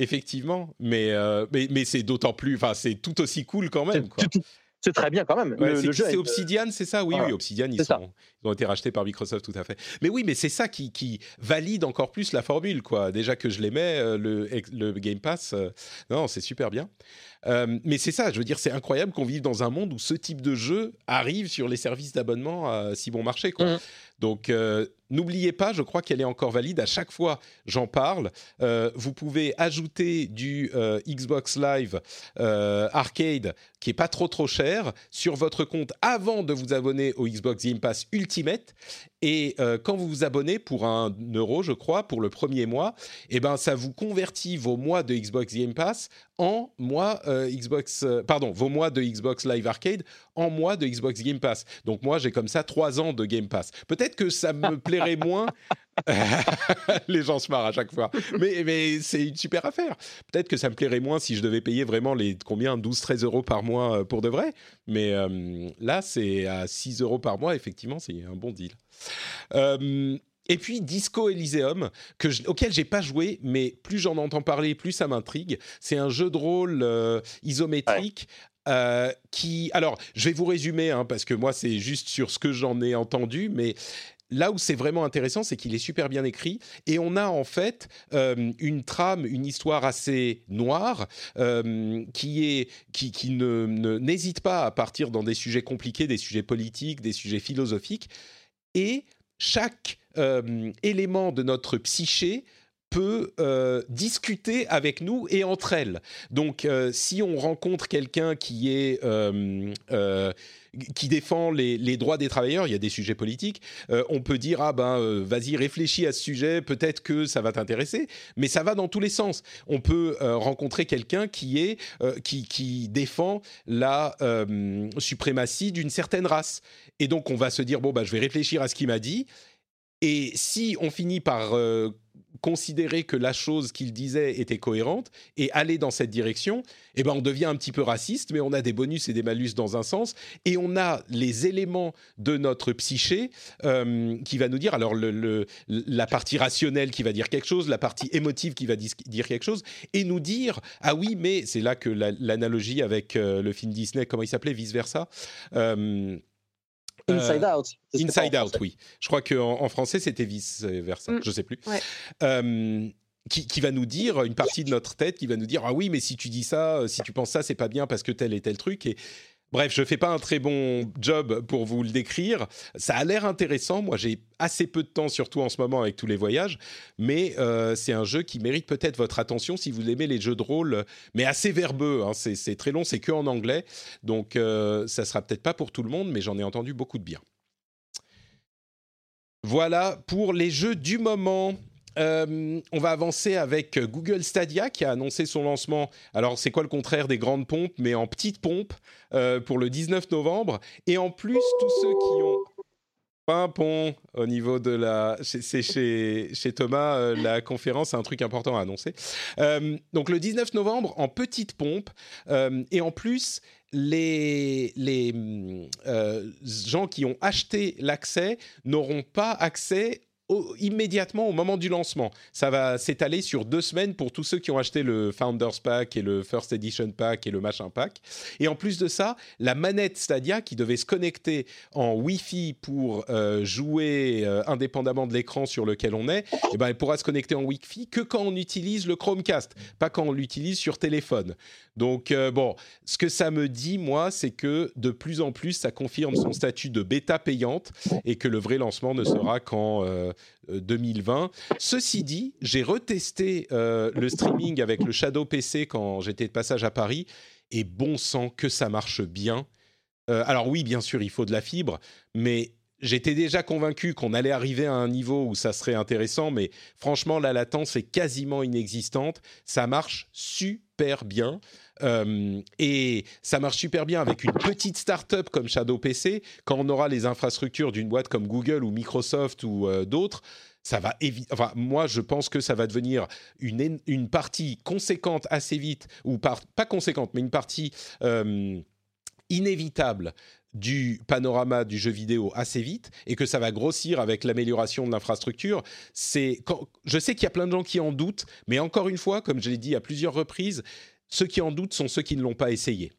Effectivement, mais, euh, mais, mais c'est d'autant plus, enfin, c'est tout aussi cool quand même. C'est très bien quand même. c'est Obsidian, c'est ça? Oui, oui, Obsidian, ils, sont, ils, ont été rachetés par Microsoft, tout à fait. Mais oui, mais c'est ça qui, qui, valide encore plus la formule, quoi. Déjà que je l'aimais, euh, le, le Game Pass, euh, non, c'est super bien. mais c'est ça, je veux dire, c'est incroyable qu'on vive dans un monde où ce type de jeu arrive sur les services d'abonnement à si bon marché, quoi. Mmh. Donc, N'oubliez pas, je crois qu'elle est encore valide. À chaque fois, j'en parle. Euh, vous pouvez ajouter du euh, Xbox Live euh, Arcade qui est pas trop trop cher sur votre compte avant de vous abonner au Xbox Game Pass Ultimate. Et quand vous vous abonnez pour un euro, je crois, pour le premier mois, eh ben ça vous convertit vos mois de Xbox Game Pass en mois Xbox, pardon, vos mois de Xbox Live Arcade en mois de Xbox Game Pass. Donc moi, j'ai comme ça trois ans de Game Pass. Peut-être que ça me plaît [laughs] moins. [laughs] les gens se marrent à chaque fois. Mais, mais c'est une super affaire. Peut-être que ça me plairait moins si je devais payer vraiment les combien 12-13 euros par mois euh, pour de vrai. Mais euh, là, c'est à 6 euros par mois. Effectivement, c'est un bon deal. Euh, et puis Disco Elysium, que je, auquel j'ai pas joué, mais plus j'en entends parler, plus ça m'intrigue. C'est un jeu de rôle isométrique qui, alors, je vais vous résumer hein, parce que moi c'est juste sur ce que j'en ai entendu, mais là où c'est vraiment intéressant, c'est qu'il est super bien écrit et on a en fait euh, une trame, une histoire assez noire euh, qui est qui, qui ne n'hésite pas à partir dans des sujets compliqués, des sujets politiques, des sujets philosophiques et chaque euh, élément de notre psyché peut discuter avec nous et entre elles. Donc, si on rencontre quelqu'un qui est qui défend les, droits des travailleurs, il y a des sujets politiques, euh, on peut dire ah ben euh, vas-y réfléchis à ce sujet, peut-être que ça va t'intéresser, mais ça va dans tous les sens. On peut euh, rencontrer quelqu'un qui est qui, défend la suprématie d'une certaine race, et donc on va se dire bon bah je vais réfléchir à ce qu'il m'a dit, et si on finit par considérer que la chose qu'il disait était cohérente et aller dans cette direction, eh ben on devient un petit peu raciste, mais on a des bonus et des malus dans un sens, et on a les éléments de notre psyché euh, qui va nous dire, alors le, la partie rationnelle qui va dire quelque chose, la partie émotive qui va dire quelque chose, et nous dire, ah oui, mais c'est là que l'analogie avec euh, le film Disney, comment il s'appelait, vice-versa, euh, Inside Out. Inside Out, oui. Je crois qu'en en français, c'était vice-versa. Mm. Je ne sais plus. Euh, qui, qui, va nous dire, une partie de notre tête qui va nous dire Ah oui, mais si tu dis ça, si tu penses ça, c'est pas bien parce que tel et tel truc. Et Bref, je fais pas un très bon job pour vous le décrire. Ça a l'air intéressant. Moi, j'ai assez peu de temps, surtout en ce moment avec tous les voyages, mais euh, c'est un jeu qui mérite peut-être votre attention si vous aimez les jeux de rôle, mais assez verbeux. Hein. C'est très long, c'est que en anglais, donc euh, ça sera peut-être pas pour tout le monde, mais j'en ai entendu beaucoup de bien. Voilà pour les jeux du moment. Euh, on va avancer avec Google Stadia qui a annoncé son lancement. Alors, c'est quoi le contraire des grandes pompes, mais en petites pompes euh, pour le 19 novembre? Et en plus, tous ceux qui ont pont au niveau de la. C'est chez, Thomas, euh, la conférence, c'est un truc important à annoncer. donc le 19 novembre en petite pompe. et en plus, les, les gens qui ont acheté l'accès n'auront pas accès immédiatement au moment du lancement. Ça va s'étaler sur deux semaines pour tous ceux qui ont acheté le Founders Pack et le First Edition Pack et le machin pack. Et en plus de ça, la manette Stadia qui devait se connecter en Wi-Fi pour euh, jouer euh, indépendamment de l'écran sur lequel on est, eh ben, elle pourra se connecter en Wi-Fi que quand on utilise le Chromecast, pas quand on l'utilise sur téléphone. Donc euh, bon, ce que ça me dit, moi, c'est que de plus en plus, ça confirme son statut de bêta payante et que le vrai lancement ne sera qu'en 2020. Euh, Ceci dit, j'ai retesté euh, le streaming avec le Shadow PC quand j'étais de passage à Paris et bon sang que ça marche bien. alors oui, bien sûr, il faut de la fibre, mais J'étais déjà convaincu qu'on allait arriver à un niveau où ça serait intéressant, mais franchement, la latence est quasiment inexistante. Ça marche super bien. Euh, et ça marche super bien avec une petite start-up comme Shadow PC. Quand on aura les infrastructures d'une boîte comme Google ou Microsoft ou euh, d'autres, ça va Enfin, moi, je pense que ça va devenir une, une partie conséquente assez vite, ou pas conséquente, mais une partie euh, inévitable du panorama du jeu vidéo assez vite et que ça va grossir avec l'amélioration de l'infrastructure. C'est, je sais qu'il y a plein de gens qui en doutent, mais encore une fois, comme je l'ai dit à plusieurs reprises, ceux qui en doutent sont ceux qui ne l'ont pas essayé.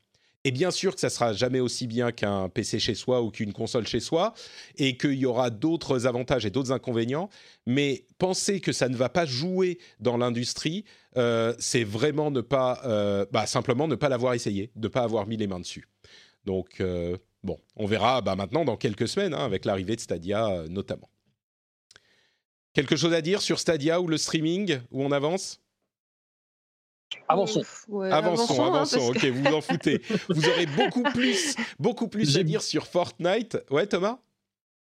Et bien sûr que ça sera jamais aussi bien qu'un PC chez soi ou qu'une console chez soi, et qu'il y aura d'autres avantages et d'autres inconvénients. Mais penser que ça ne va pas jouer dans l'industrie, euh, c'est vraiment ne pas, euh, bah, simplement ne pas l'avoir essayé, ne pas avoir mis les mains dessus. Donc euh, bon, on verra bah, maintenant dans quelques semaines hein, avec l'arrivée de Stadia notamment. Quelque chose à dire sur Stadia ou le streaming où on avance? Avançons. avançons, avançons. Hein, ok, vous vous en foutez. [laughs] vous aurez beaucoup plus, beaucoup plus à dire sur Fortnite. Ouais, Thomas?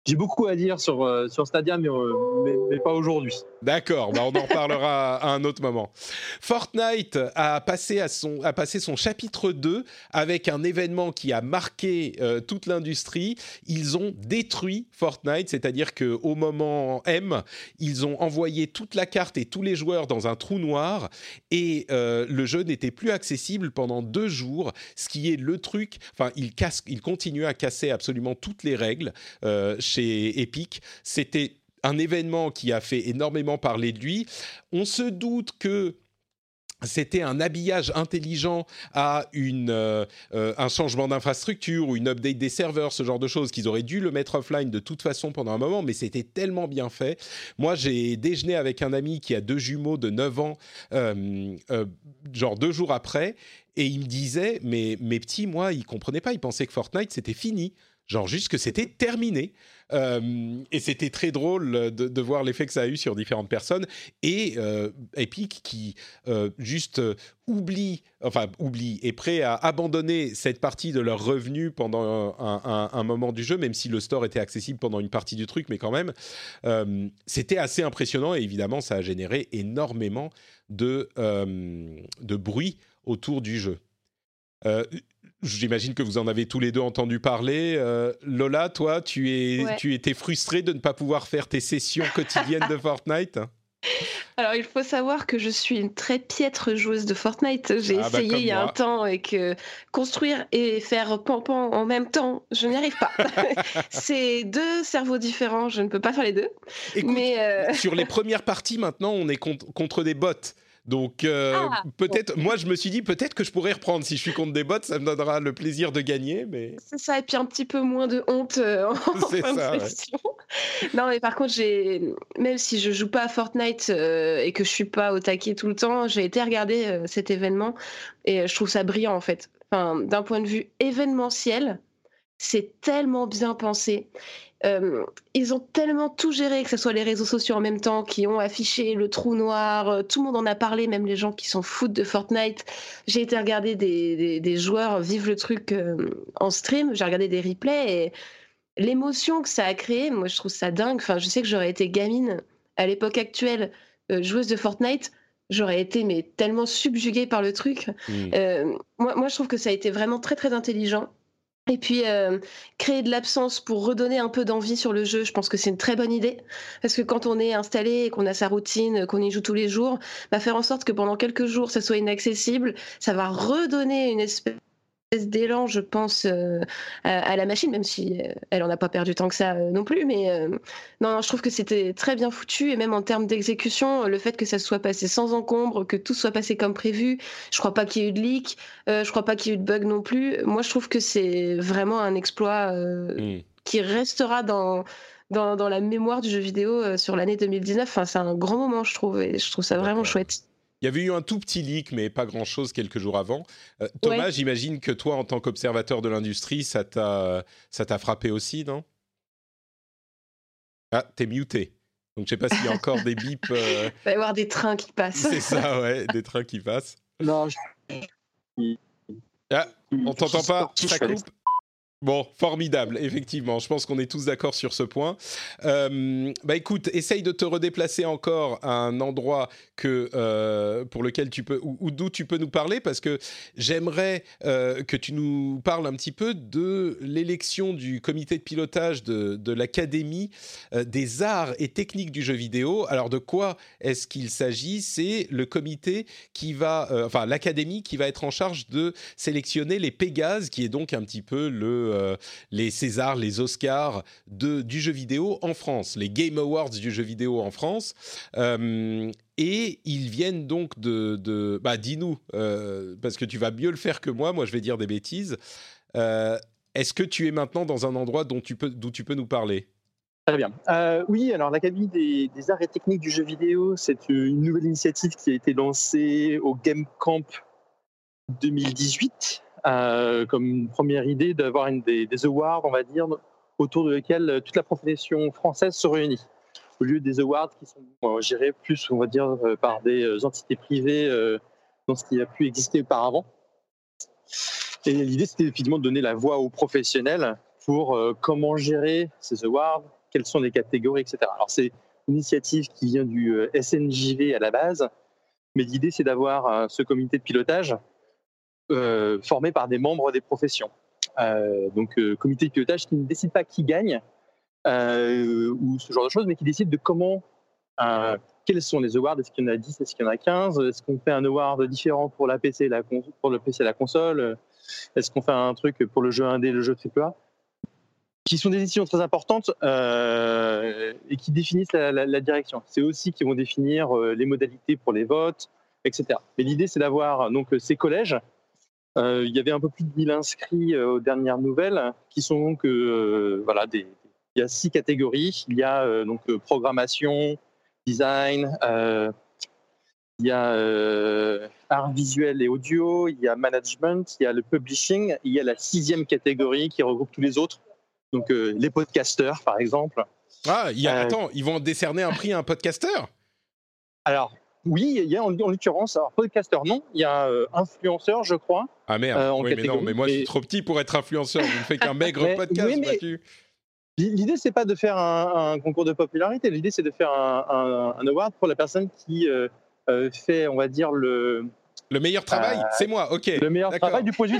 J'ai beaucoup à dire sur, euh, sur Stadia, euh, mais, mais, pas aujourd'hui. D'accord, bah on en reparlera [laughs] à un autre moment. Fortnite a passé, à son, a passé son chapitre 2 avec un événement qui a marqué euh, toute l'industrie. Ils ont détruit Fortnite, c'est-à-dire qu'au moment M, ils ont envoyé toute la carte et tous les joueurs dans un trou noir et le jeu n'était plus accessible pendant deux jours, ce qui est le truc. Enfin, il, casse, il continue à casser absolument toutes les règles chez Epic. C'était un événement qui a fait énormément parler de lui. On se doute que c'était un habillage intelligent à une, euh, euh, un changement d'infrastructure ou une update des serveurs, ce genre de choses, qu'ils auraient dû le mettre offline de toute façon pendant un moment, mais c'était tellement bien fait. Moi, j'ai déjeuné avec un ami qui a deux jumeaux de 9 ans, euh, genre deux jours après, et il me disait, mais mes petits, moi, ils comprenaient pas, ils pensaient que Fortnite, c'était fini. Genre juste que c'était terminé. Euh, et c'était très drôle de, voir l'effet que ça a eu sur différentes personnes. Et euh, Epic qui euh, juste oublie, enfin oublie, est prêt à abandonner cette partie de leur revenu pendant un, moment du jeu, même si le store était accessible pendant une partie du truc, mais quand même, c'était assez impressionnant et évidemment ça a généré énormément de, de bruit autour du jeu. J'imagine que vous en avez tous les deux entendu parler. Euh, Lola, toi, tu, es, tu étais frustrée de ne pas pouvoir faire tes sessions quotidiennes de [laughs] Fortnite alors, il faut savoir que je suis une très piètre joueuse de Fortnite. J'ai ah, bah, essayé il y a un temps et que construire et faire pampan en même temps, je n'y arrive pas. [laughs] C'est deux cerveaux différents, je ne peux pas faire les deux. mais euh, sur les [laughs] premières parties, maintenant, on est contre des bots. Donc euh, ah, peut-être, moi je me suis dit peut-être que je pourrais reprendre si je suis contre des bots, ça me donnera le plaisir de gagner. Mais c'est ça et puis un petit peu moins de honte euh, [laughs] en fin ça, de Non mais par contre j'ai, même si je joue pas à Fortnite euh, et que je suis pas au taquet tout le temps, j'ai été regarder cet événement et je trouve ça brillant en fait. Enfin, d'un point de vue événementiel, c'est tellement bien pensé. Euh, ils ont tellement tout géré, que ce soit les réseaux sociaux en même temps, qui ont affiché le trou noir, euh, tout le monde en a parlé, même les gens qui sont foutent de Fortnite. J'ai été regarder des, joueurs vivre le truc euh, en stream, j'ai regardé des replays et l'émotion que ça a créé, moi je trouve ça dingue. Enfin, je sais que j'aurais été gamine à l'époque actuelle, joueuse de Fortnite, j'aurais été mais tellement subjuguée par le truc. Mmh. moi, moi, je trouve que ça a été vraiment très très intelligent. Et puis euh, créer de l'absence pour redonner un peu d'envie sur le jeu, je pense que c'est une très bonne idée. Parce que quand on est installé et qu'on a sa routine, qu'on y joue tous les jours, bah faire en sorte que pendant quelques jours ça soit inaccessible, ça va redonner une espèce d'élan, je pense, euh, à, la machine, même si euh, elle en a pas perdu tant que ça euh, non plus. Mais non, je trouve que c'était très bien foutu et même en termes d'exécution, le fait que ça soit passé sans encombre, que tout soit passé comme prévu, je crois pas qu'il y ait eu de leak, je crois pas qu'il y ait eu de bug non plus. Moi, je trouve que c'est vraiment un exploit mm. qui restera dans dans, la mémoire du jeu vidéo sur l'année 2019. Enfin, c'est un grand moment, je trouve, et je trouve ça vraiment chouette. Il y avait eu un tout petit leak, mais pas grand-chose quelques jours avant. Euh, Thomas, j'imagine que toi, en tant qu'observateur de l'industrie, ça t'a, ça t'a frappé aussi, non? Ah, t'es muté. Donc je sais pas s'il y a encore des bips. Euh, Il va y avoir des trains qui passent. C'est ça, ouais, des trains qui passent. Non. Ah, on t'entend pas, ça coupe. Bon, formidable, effectivement. Je pense qu'on est tous d'accord sur ce point. Euh, bah écoute, essaye de te redéplacer encore à un endroit que euh, pour lequel tu peux ou, d'où tu peux nous parler, parce que j'aimerais euh, que tu nous parles un petit peu de l'élection du comité de pilotage de, de l'académie des arts et techniques du jeu vidéo. Alors de quoi est-ce qu'il s'agit? C'est le comité qui va, enfin l'académie qui va être en charge de sélectionner les Pégases, qui est donc un petit peu le euh, les Césars, les Oscars du jeu vidéo en France, les Game Awards du jeu vidéo en France. Euh, et ils viennent donc de... bah dis-nous, euh, parce que tu vas mieux le faire que moi, moi je vais dire des bêtises. Est-ce que tu es maintenant dans un endroit dont tu peux, d'où tu peux nous parler? Très bien. oui, alors l'Académie des, des, arts et techniques du jeu vidéo, c'est une nouvelle initiative qui a été lancée au Game Camp 2018 euh, comme une première idée d'avoir des, des, awards, on va dire, autour de lesquels toute la profession française se réunit. Au lieu des awards qui sont euh, gérés plus, on va dire, euh, par des entités privées dans ce qui a pu exister auparavant. Et l'idée, c'était effectivement de donner la voix aux professionnels pour comment gérer ces awards, quelles sont les catégories, etc. Alors, c'est une initiative qui vient du SNJV à la base, mais l'idée, c'est d'avoir ce comité de pilotage euh, formés par des membres des professions. Euh, donc, euh, comité de pilotage qui ne décide pas qui gagne ou ce genre de choses, mais qui décide de comment, quels sont les awards. Est-ce qu'il y en a 10 Est-ce qu'il y en a 15 Est-ce qu'on fait un award différent pour, la PC, pour le PC et la console? Est-ce qu'on fait un truc pour le jeu indé, le jeu AAA qui sont des décisions très importantes euh, et qui définissent la, la, direction. C'est aussi qui vont définir les modalités pour les votes, etc. Mais l'idée, c'est d'avoir ces collèges euh, il y avait un peu plus de 1000 inscrits euh, aux dernières nouvelles, qui sont donc euh, voilà des, il y a six catégories. Il y a donc programmation, design, il y a art visuel et audio, il y a management, il y a le publishing, il y a la sixième catégorie qui regroupe tous les autres, donc les podcasteurs par exemple. Ah, il y a, attends, ils vont décerner un prix à un podcasteur? Alors, oui, il y a en, l'occurrence, alors podcaster non, il y a euh, influenceur, je crois. Ah merde, euh, oui, mais non, mais moi je suis trop petit pour être influenceur, je ne fais qu'un [laughs] maigre podcast, oui, L'idée, c'est pas de faire un, concours de popularité, l'idée c'est de faire un, award pour la personne qui euh, fait, on va dire, le. Le meilleur travail C'est moi, ok. Le meilleur travail du point de vue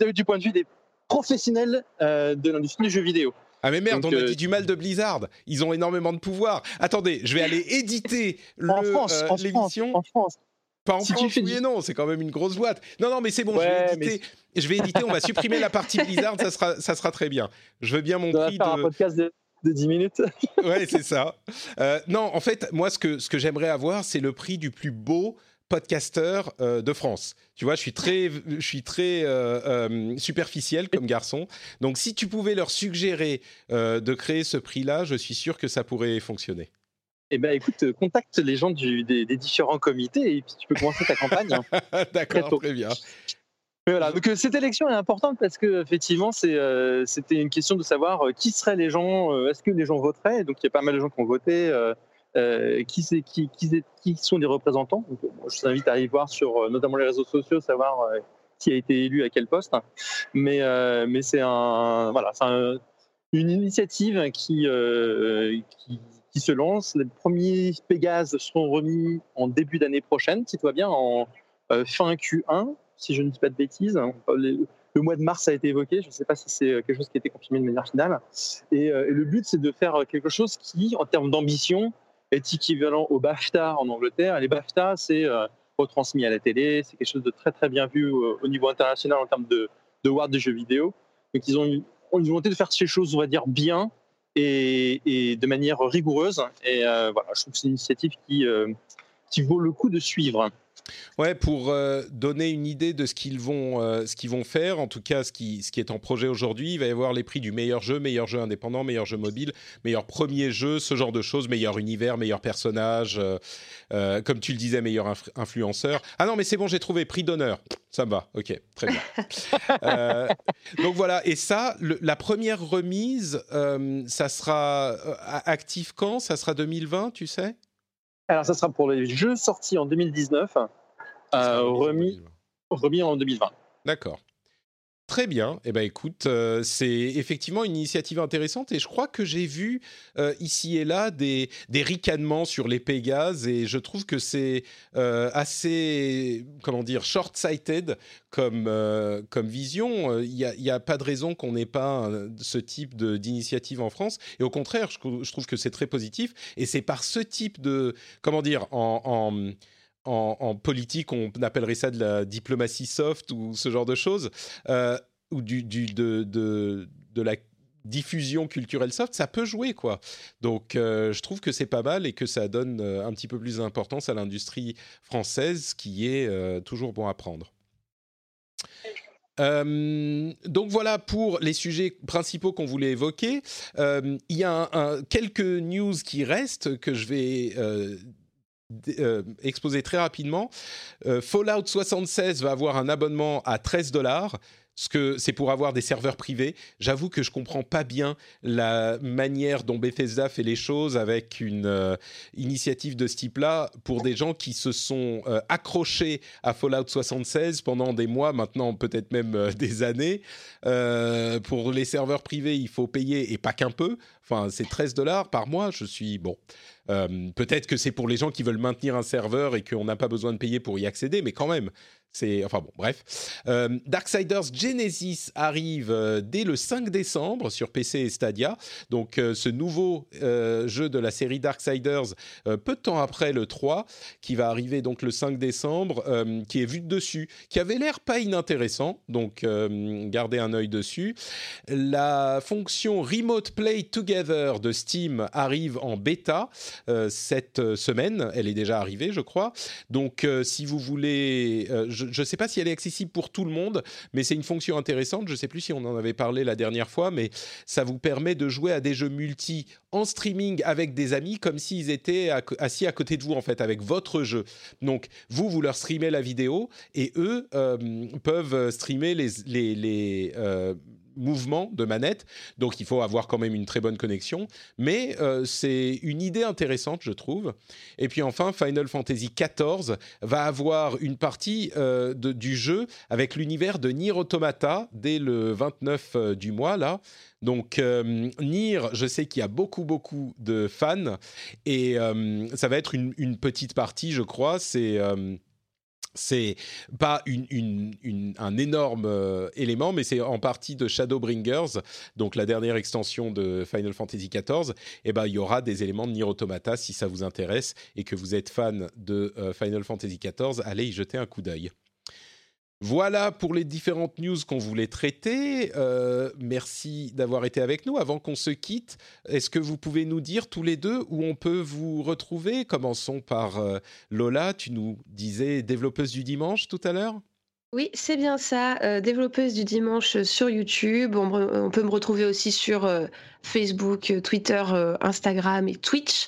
des, [laughs] du point de vue des professionnels de l'industrie du jeu vidéo. Ah mais merde, on a dit du mal de Blizzard. Ils ont énormément de pouvoir. Attendez, je vais aller [laughs] éditer l'émission. En France, Pas en France, oui et non, c'est quand même une grosse boîte. Non, non, mais c'est bon, je vais éditer. Je vais éditer, on va [laughs] supprimer la partie Blizzard, ça sera, ça sera très bien. Je veux bien mon prix faire de... un podcast de, 10 minutes. ouais, c'est ça. Euh, non, en fait, moi, ce que, ce que j'aimerais avoir, c'est le prix du plus beau podcaster euh, de France. Tu vois, je suis très, je suis très euh, euh, superficiel comme garçon. Donc, si tu pouvais leur suggérer de créer ce prix-là, je suis sûr que ça pourrait fonctionner. Eh ben, écoute, contacte les gens du, des, différents comités et puis tu peux commencer ta campagne. Hein. [laughs] D'accord, très, bien. Voilà, donc cette élection est importante parce que effectivement, c'était une question de savoir qui seraient les gens, est-ce que les gens voteraient? Donc, il y a pas mal de gens qui ont voté. Euh, qui, sont les représentants. Donc, je vous invite à aller voir sur euh, notamment les réseaux sociaux, savoir euh, qui a été élu à quel poste. Mais, c'est une initiative qui, se lance. Les premiers Pégase seront remis en début d'année prochaine, si tout va bien, en fin Q1, si je ne dis pas de bêtises. Le, mois de mars a été évoqué. Je ne sais pas si c'est quelque chose qui a été confirmé de manière finale. Et le but, c'est de faire quelque chose qui, en termes d'ambition, est équivalent au BAFTA en Angleterre. les BAFTA, c'est euh, retransmis à la télé, c'est quelque chose de très très bien vu euh, au niveau international en termes de, de awards de jeux vidéo. Donc ils ont une, une volonté de faire ces choses, on va dire, bien et, et de manière rigoureuse. Et euh, voilà, je trouve que c'est une initiative qui, qui vaut le coup de suivre. Ouais, pour euh, donner une idée de ce qu'ils vont, euh, ce qu'ils vont faire, en tout cas ce qui, ce qui est en projet aujourd'hui, il va y avoir les prix du meilleur jeu, meilleur jeu indépendant, meilleur jeu mobile, meilleur premier jeu, ce genre de choses, meilleur univers, meilleur personnage, euh, comme tu le disais, meilleur influenceur. Ah non, mais c'est bon, j'ai trouvé prix d'honneur. Ça me va, ok, très bien. [laughs] donc voilà, et ça, la première remise, ça sera actif quand? Ça sera 2020, tu sais? Alors, ça sera pour les jeux sortis en 2019, euh, remis, remis en 2020. D'accord. Très bien. Eh ben, écoute, euh, c'est effectivement une initiative intéressante et je crois que j'ai vu euh, ici et là des, des ricanements sur les Pégases et je trouve que c'est euh, assez, comment dire, short-sighted comme, comme vision. Il n'y a, pas de raison qu'on n'ait pas ce type d'initiative en France et au contraire, je, trouve que c'est très positif et c'est par ce type de, comment dire, en en, politique, on appellerait ça de la diplomatie soft ou ce genre de choses, euh, ou du, de, de, de, la diffusion culturelle soft, ça peut jouer quoi. Donc euh, je trouve que c'est pas mal et que ça donne euh, un petit peu plus d'importance à l'industrie française, qui est toujours bon à prendre. donc voilà pour les sujets principaux qu'on voulait évoquer. Il y a quelques news qui restent que je vais exposé très rapidement. Euh, Fallout 76 va avoir un abonnement à 13 dollars. Ce que c'est pour avoir des serveurs privés. J'avoue que je comprends pas bien la manière dont Bethesda fait les choses avec une euh, initiative de ce type-là pour des gens qui se sont accrochés à Fallout 76 pendant des mois, maintenant peut-être même des années. pour les serveurs privés, il faut payer et pas qu'un peu. Enfin, c'est 13 dollars par mois. Je suis bon. Euh, peut-être que c'est pour les gens qui veulent maintenir un serveur et qu'on n'a pas besoin de payer pour y accéder, mais quand même, enfin bon, bref. Euh, Darksiders Genesis arrive euh, dès le 5 décembre sur PC et Stadia. Donc euh, ce nouveau jeu de la série Darksiders, peu de temps après le 3, qui va arriver donc le 5 décembre, qui est vu de dessus, qui avait l'air pas inintéressant. Donc gardez un œil dessus. La fonction Remote Play Together de Steam arrive en bêta cette semaine. Elle est déjà arrivée, je crois. Donc si vous voulez, je ne sais pas si elle est accessible pour tout le monde, mais c'est une fonction intéressante. Je ne sais plus si on en avait parlé la dernière fois, mais ça vous permet de jouer à des jeux multi en streaming avec des amis comme s'ils étaient assis à côté de vous en fait avec votre jeu. Donc vous vous leur streamez la vidéo et eux euh, peuvent streamer les les, les euh, mouvement de manette, donc il faut avoir quand même une très bonne connexion, mais euh, c'est une idée intéressante, je trouve. Et puis enfin, Final Fantasy XIV va avoir une partie euh, de, du jeu avec l'univers de Nier Automata dès le 29 euh, du mois, là. Donc Nier, je sais qu'il y a beaucoup, beaucoup de fans, et ça va être une, une, petite partie, je crois, c'est c'est pas un énorme euh, élément, mais c'est en partie de Shadowbringers, donc la dernière extension de Final Fantasy XIV. Et eh ben, il y aura des éléments de Nier Automata si ça vous intéresse et que vous êtes fan de euh, Final Fantasy XIV, allez y jeter un coup d'œil. Voilà pour les différentes news qu'on voulait traiter. Euh, merci d'avoir été avec nous. Avant qu'on se quitte, est-ce que vous pouvez nous dire tous les deux où on peut vous retrouver? Commençons par euh, Lola. Tu nous disais développeuse du dimanche tout à l'heure? Oui, c'est bien ça, euh, développeuse du dimanche sur YouTube. On, peut me retrouver aussi sur Facebook, euh, Twitter, euh, Instagram et Twitch.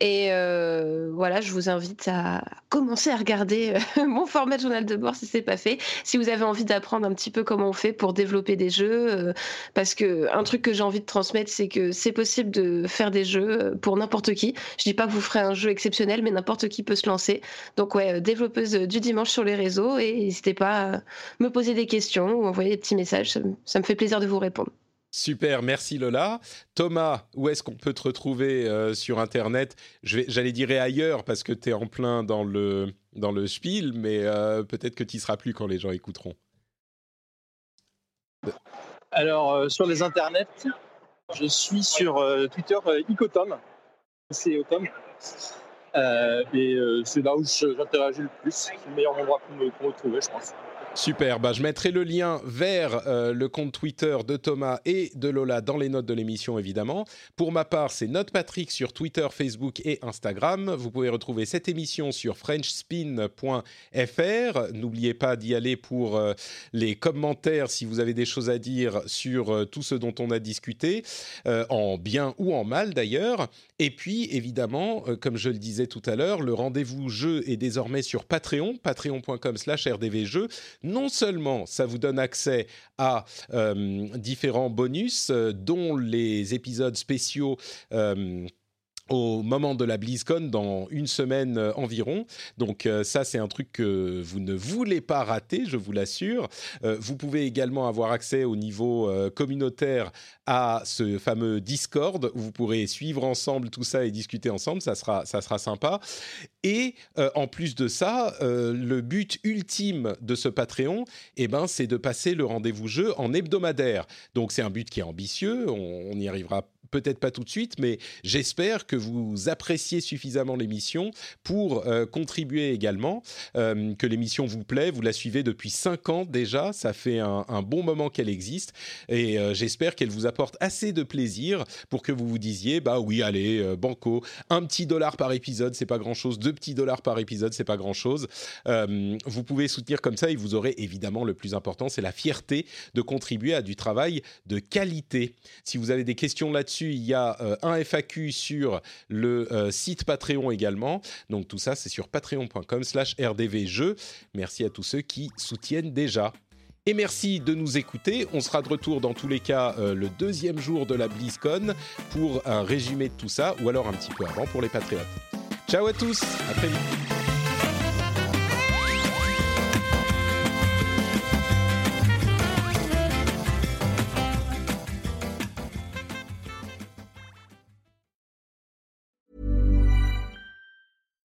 Et euh, voilà, je vous invite à commencer à regarder [laughs] mon format journal de bord si c'est pas fait. Si vous avez envie d'apprendre un petit peu comment on fait pour développer des jeux, parce que un truc que j'ai envie de transmettre, c'est que c'est possible de faire des jeux pour n'importe qui. Je dis pas que vous ferez un jeu exceptionnel, mais n'importe qui peut se lancer. Donc ouais, développeuse du dimanche sur les réseaux et n'hésitez pas à me poser des questions ou envoyer des petits messages. ça me fait plaisir de vous répondre. Super, merci Lola. Thomas, où est-ce qu'on peut te retrouver euh, sur Internet? J'allais dire ailleurs parce que tu es en plein dans le, dans le spiel, mais euh, peut-être que tu y seras plus quand les gens écouteront. Alors, euh, sur les internets, je suis sur Twitter Icotom. C'est Otom. et c'est là où j'interagis le plus. C'est le meilleur endroit pour me retrouver, je pense. Super, bah, je mettrai le lien vers euh, le compte Twitter de Thomas et de Lola dans les notes de l'émission évidemment. Pour ma part, c'est Patrick sur Twitter, Facebook et Instagram. Vous pouvez retrouver cette émission sur frenchspin.fr. N'oubliez pas d'y aller pour euh, les commentaires si vous avez des choses à dire sur euh, tout ce dont on a discuté, en bien ou en mal d'ailleurs. Et puis évidemment, comme je le disais tout à l'heure, le rendez-vous jeu est désormais sur Patreon, patreon.com/rdvjeux non seulement ça vous donne accès à euh, différents bonus, euh, dont les épisodes spéciaux. Au moment de la BlizzCon dans une semaine euh, environ. Donc euh, ça, c'est un truc que vous ne voulez pas rater, je vous l'assure. Euh, vous pouvez également avoir accès au niveau communautaire à ce fameux Discord où vous pourrez suivre ensemble tout ça et discuter ensemble. Ça sera, ça sera sympa. Et en plus de ça, le but ultime de ce Patreon, eh ben, c'est de passer le rendez-vous jeu en hebdomadaire. Donc c'est un but qui est ambitieux. On, on y arrivera peut-être pas tout de suite, mais j'espère que vous appréciez suffisamment l'émission pour euh, contribuer également, euh, que l'émission vous plaît. Vous la suivez depuis cinq ans déjà, ça fait un, bon moment qu'elle existe, et euh, j'espère qu'elle vous apporte assez de plaisir pour que vous vous disiez, bah oui, allez, banco, un petit dollar par épisode, c'est pas grand-chose, deux petits dollars par épisode, c'est pas grand-chose. vous pouvez soutenir comme ça, et vous aurez évidemment le plus important, c'est la fierté de contribuer à du travail de qualité. Si vous avez des questions il y a euh, un FAQ sur le euh, site Patreon également. Donc tout ça, c'est sur patreon.com slash rdvjeux. Merci à tous ceux qui soutiennent déjà. Et merci de nous écouter. On sera de retour dans tous les cas euh, le deuxième jour de la BlizzCon pour un résumé de tout ça, ou alors un petit peu avant pour les Patriotes. Ciao à tous, à très.